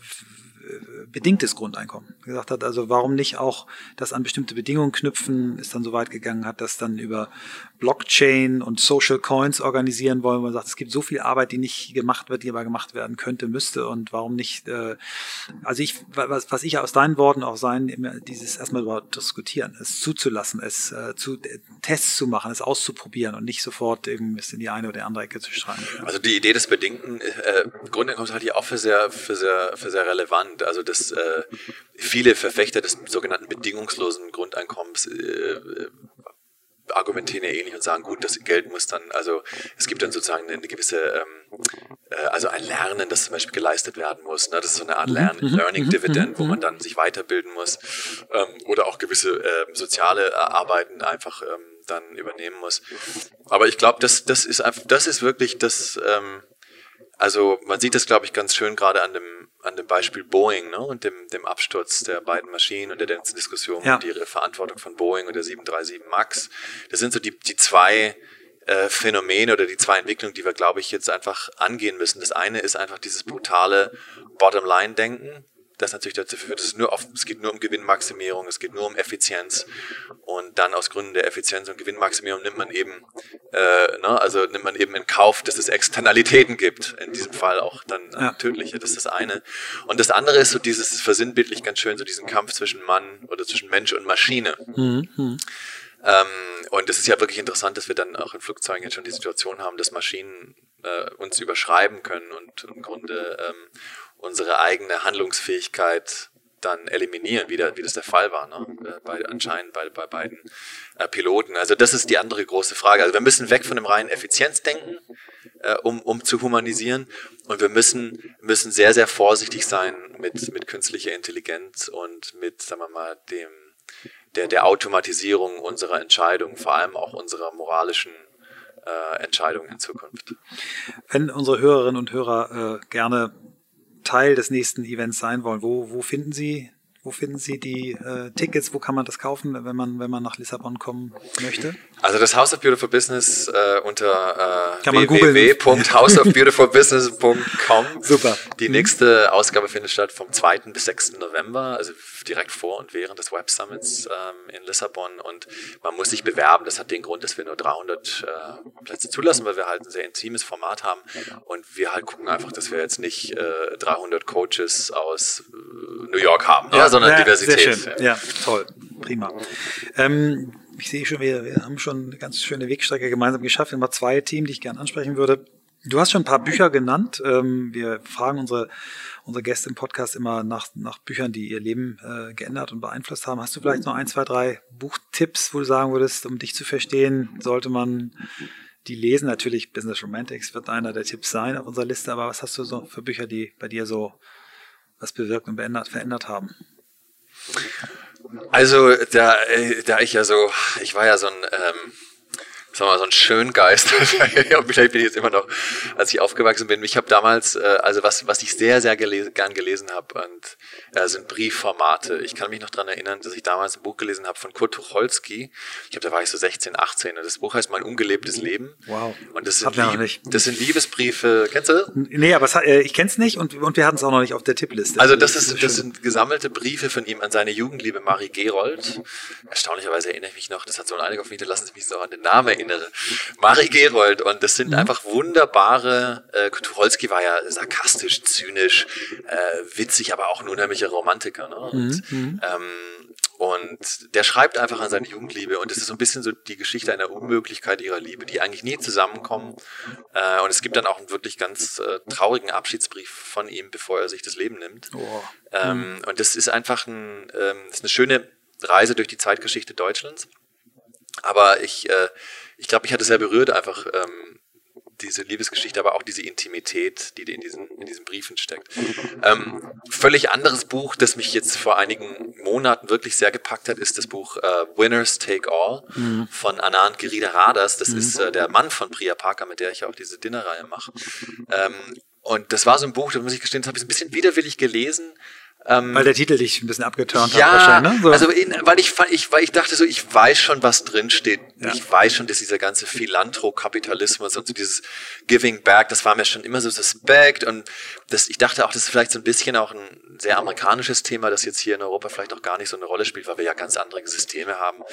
bedingtes Grundeinkommen. Gesagt hat, also warum nicht auch das an bestimmte Bedingungen knüpfen, ist dann so weit gegangen, hat das dann über Blockchain und Social Coins organisieren wollen. Man sagt, es gibt so viel Arbeit, die nicht gemacht wird, die aber gemacht werden könnte, müsste und warum nicht, äh, also ich, was, was ich aus deinen Worten auch sein, dieses erstmal überhaupt diskutieren, es zuzulassen, es äh, zu äh, Tests zu machen, es auszuprobieren und nicht sofort irgendwie in die eine oder andere Ecke zu schreiben. Also die Idee des bedingten äh, Grundeinkommens halte ich auch für sehr, für sehr, für sehr relevant. Also dass äh, viele Verfechter des sogenannten bedingungslosen Grundeinkommens äh, argumentieren ja ähnlich und sagen, gut, das Geld muss dann, also es gibt dann sozusagen eine gewisse, ähm, äh, also ein Lernen, das zum Beispiel geleistet werden muss. Ne? Das ist so eine Art Lern mhm. Learning mhm. Dividend, wo mhm. man dann sich weiterbilden muss ähm, oder auch gewisse äh, soziale Arbeiten einfach ähm, dann übernehmen muss. Aber ich glaube, das, das ist einfach, das ist wirklich das, ähm, also man sieht das, glaube ich, ganz schön gerade an dem, an dem Beispiel Boeing ne? und dem, dem Absturz der beiden Maschinen und der ganzen Diskussion ja. um die Verantwortung von Boeing und der 737 MAX. Das sind so die, die zwei äh, Phänomene oder die zwei Entwicklungen, die wir, glaube ich, jetzt einfach angehen müssen. Das eine ist einfach dieses brutale Bottom-Line-Denken, das natürlich dazu führt, es nur auf, es geht nur um Gewinnmaximierung, es geht nur um Effizienz und dann aus Gründen der Effizienz und Gewinnmaximierung nimmt man eben, äh, ne, also nimmt man eben in Kauf, dass es Externalitäten gibt, in diesem Fall auch dann ja. tödliche, das ist das eine. Und das andere ist so dieses versinnbildlich ganz schön so diesen Kampf zwischen Mann oder zwischen Mensch und Maschine. Mhm. mhm. Ähm, und es ist ja wirklich interessant, dass wir dann auch in Flugzeugen jetzt schon die Situation haben, dass Maschinen äh, uns überschreiben können und im Grunde ähm, unsere eigene Handlungsfähigkeit dann eliminieren, wie, da, wie das der Fall war, ne? Äh, bei, anscheinend bei, bei beiden äh, Piloten. Also das ist die andere große Frage. Also wir müssen weg von dem reinen Effizienzdenken, äh, um, um zu humanisieren. Und wir müssen, müssen sehr, sehr vorsichtig sein mit, mit künstlicher Intelligenz und mit, sagen wir mal, dem der, der Automatisierung unserer Entscheidungen, vor allem auch unserer moralischen äh, Entscheidungen in Zukunft. Wenn unsere Hörerinnen und Hörer äh, gerne Teil des nächsten Events sein wollen, wo, wo finden Sie wo finden Sie die äh, Tickets? Wo kann man das kaufen, wenn man, wenn man nach Lissabon kommen möchte? Also das House of Beautiful Business äh, unter äh, www.houseofbeautifulbusiness.com. Super. Die nächste Ausgabe findet statt vom 2. bis 6. November, also direkt vor und während des Web Summits ähm, in Lissabon. Und man muss sich bewerben. Das hat den Grund, dass wir nur 300 äh, Plätze zulassen, weil wir halt ein sehr intimes Format haben. Und wir halt gucken einfach, dass wir jetzt nicht äh, 300 Coaches aus äh, New York haben. Ja, sondern ja, Diversität. Ja, toll, prima. Ähm, ich sehe schon, wir, wir haben schon eine ganz schöne Wegstrecke gemeinsam geschafft. Wir haben zwei Themen, die ich gerne ansprechen würde. Du hast schon ein paar Bücher genannt. Ähm, wir fragen unsere, unsere Gäste im Podcast immer nach, nach Büchern, die ihr Leben äh, geändert und beeinflusst haben. Hast du vielleicht noch ein, zwei, drei Buchtipps, wo du sagen würdest, um dich zu verstehen, sollte man die lesen? Natürlich Business Romantics wird einer der Tipps sein auf unserer Liste, aber was hast du so für Bücher, die bei dir so was bewirkt und verändert, verändert haben? Also, da, äh, da ich ja so, ich war ja so ein, ähm, sagen wir mal, so ein Schöngeist. Vielleicht bin ich jetzt immer noch, als ich aufgewachsen bin. Ich habe damals, äh, also was, was ich sehr, sehr gelesen, gern gelesen habe, und äh, sind Briefformate. Ich kann mich noch dran erinnern, dass ich damals ein Buch gelesen habe von Kurt Tucholsky. Ich glaube, da war ich so 16, 18. Und das Buch heißt Mein ungelebtes Leben. Wow. Und das sind, Lieb, das sind Liebesbriefe. Kennst du? Nee, aber hat, äh, ich kenn's nicht und, und wir hatten es auch noch nicht auf der Tippliste. Also das, ist, das sind gesammelte Briefe von ihm an seine Jugendliebe Marie Gerold. Erstaunlicherweise erinnere ich mich noch, das hat so ein Einige auf mich, lassen Sie mich so an den Namen erinnern erinnere. Marie Gerold. Und das sind mhm. einfach wunderbare, äh, Tucholsky war ja sarkastisch, zynisch, äh, witzig, aber auch ein unheimlicher Romantiker. Ne? Und, mhm. mhm. ähm, und der schreibt einfach an seine Jugendliebe und es ist so ein bisschen so die Geschichte einer Unmöglichkeit ihrer Liebe, die eigentlich nie zusammenkommen. Äh, und es gibt dann auch einen wirklich ganz äh, traurigen Abschiedsbrief von ihm, bevor er sich das Leben nimmt. Oh. Ähm, und das ist einfach ein, ähm, ist eine schöne Reise durch die Zeitgeschichte Deutschlands. Aber ich, äh, ich glaube, mich hat es sehr berührt, einfach ähm, diese Liebesgeschichte, aber auch diese Intimität, die in diesen, in diesen Briefen steckt. Ähm, völlig anderes Buch, das mich jetzt vor einigen Monaten wirklich sehr gepackt hat, ist das Buch äh, Winners Take All mhm. von Anand Giridharadas. Das mhm. ist äh, der Mann von Priya Parker, mit der ich auch diese Dinnerreihe mache. Ähm, und das war so ein Buch, da muss ich gestehen, das habe ich ein bisschen widerwillig gelesen, ähm, weil der Titel dich ein bisschen abgeturnt ja, hat wahrscheinlich, ne? So. Also in, weil ich, ich, weil ich dachte so, ich weiß schon, was drin steht. Ja. Ich weiß schon, dass dieser ganze Philanthrokapitalismus und so dieses Giving Back, das war mir schon immer so suspekt und das, ich dachte auch, das ist vielleicht so ein bisschen auch ein sehr amerikanisches Thema, das jetzt hier in Europa vielleicht auch gar nicht so eine Rolle spielt, weil wir ja ganz andere Systeme haben.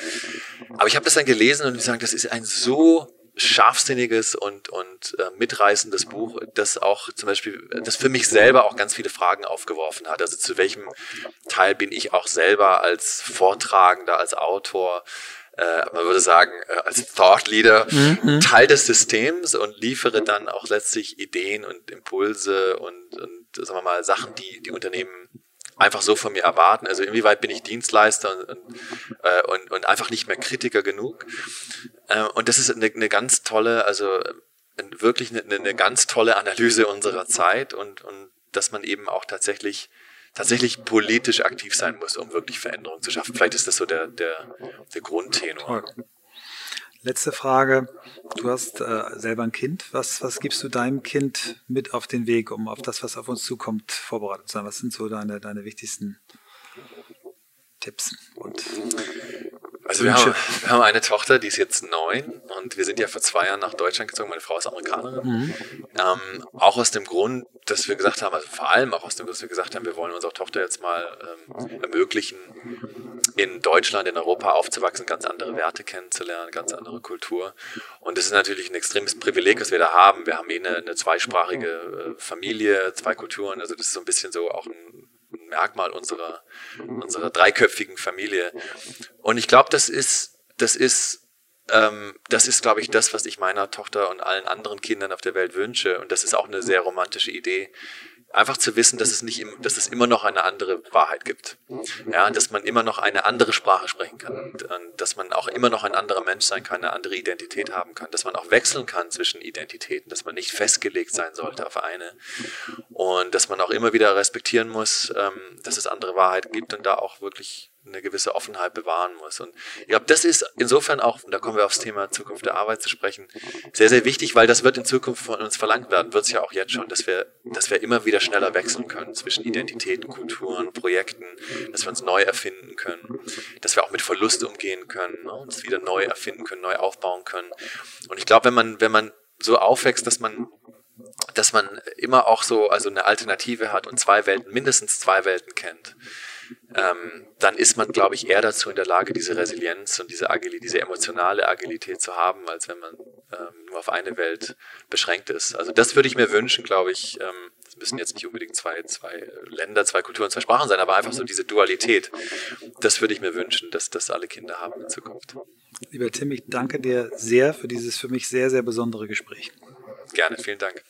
Aber ich habe das dann gelesen und ich sage, das ist ein so scharfsinniges und, und äh, mitreißendes Buch, das auch zum Beispiel, das für mich selber auch ganz viele Fragen aufgeworfen hat. Also zu welchem Teil bin ich auch selber als Vortragender, als Autor, äh, man würde sagen, äh, als Thought Leader mhm. Teil des Systems und liefere dann auch letztlich Ideen und Impulse und, und sagen wir mal, Sachen, die die Unternehmen einfach so von mir erwarten. Also inwieweit bin ich Dienstleister und, äh, und, und einfach nicht mehr Kritiker genug. Äh, und das ist eine, eine ganz tolle, also wirklich eine, eine ganz tolle Analyse unserer Zeit und, und dass man eben auch tatsächlich tatsächlich politisch aktiv sein muss, um wirklich Veränderungen zu schaffen. Vielleicht ist das so der, der, der Grundtenor. Toll. Letzte Frage. Du hast äh, selber ein Kind. Was, was gibst du deinem Kind mit auf den Weg, um auf das, was auf uns zukommt, vorbereitet zu sein? Was sind so deine, deine wichtigsten Tipps und also wir haben, wir haben, eine Tochter, die ist jetzt neun und wir sind ja vor zwei Jahren nach Deutschland gezogen. Meine Frau ist Amerikanerin. Mhm. Ähm, auch aus dem Grund, dass wir gesagt haben, also vor allem auch aus dem Grund, dass wir gesagt haben, wir wollen unserer Tochter jetzt mal ähm, ermöglichen, in Deutschland, in Europa aufzuwachsen, ganz andere Werte kennenzulernen, ganz andere Kultur. Und das ist natürlich ein extremes Privileg, was wir da haben. Wir haben eh eine, eine zweisprachige äh, Familie, zwei Kulturen. Also das ist so ein bisschen so auch ein Merkmal unserer, unserer dreiköpfigen Familie. Und ich glaube, das ist, das ist, ähm, das ist, glaube ich, das, was ich meiner Tochter und allen anderen Kindern auf der Welt wünsche. Und das ist auch eine sehr romantische Idee, einfach zu wissen, dass es nicht, dass es immer noch eine andere Wahrheit gibt. Ja, dass man immer noch eine andere Sprache sprechen kann, und, dass man auch immer noch ein anderer Mensch sein kann, eine andere Identität haben kann, dass man auch wechseln kann zwischen Identitäten, dass man nicht festgelegt sein sollte auf eine. Und dass man auch immer wieder respektieren muss, ähm, dass es andere Wahrheiten gibt und da auch wirklich eine gewisse Offenheit bewahren muss. Und ich glaube, das ist insofern auch, und da kommen wir aufs Thema Zukunft der Arbeit zu sprechen, sehr, sehr wichtig, weil das wird in Zukunft von uns verlangt werden, wird es ja auch jetzt schon, dass wir, dass wir immer wieder schneller wechseln können zwischen Identitäten, Kulturen, Projekten, dass wir uns neu erfinden können, dass wir auch mit Verlust umgehen können, ne, uns wieder neu erfinden können, neu aufbauen können. Und ich glaube, wenn man, wenn man so aufwächst, dass man dass man immer auch so also eine Alternative hat und zwei Welten, mindestens zwei Welten kennt, ähm, dann ist man, glaube ich, eher dazu in der Lage, diese Resilienz und diese, Agil diese emotionale Agilität zu haben, als wenn man ähm, nur auf eine Welt beschränkt ist. Also das würde ich mir wünschen, glaube ich. Ähm, das müssen jetzt nicht unbedingt zwei, zwei Länder, zwei Kulturen, zwei Sprachen sein, aber einfach so diese Dualität. Das würde ich mir wünschen, dass das alle Kinder haben in Zukunft. Lieber Tim, ich danke dir sehr für dieses für mich sehr, sehr besondere Gespräch. Gerne, vielen Dank.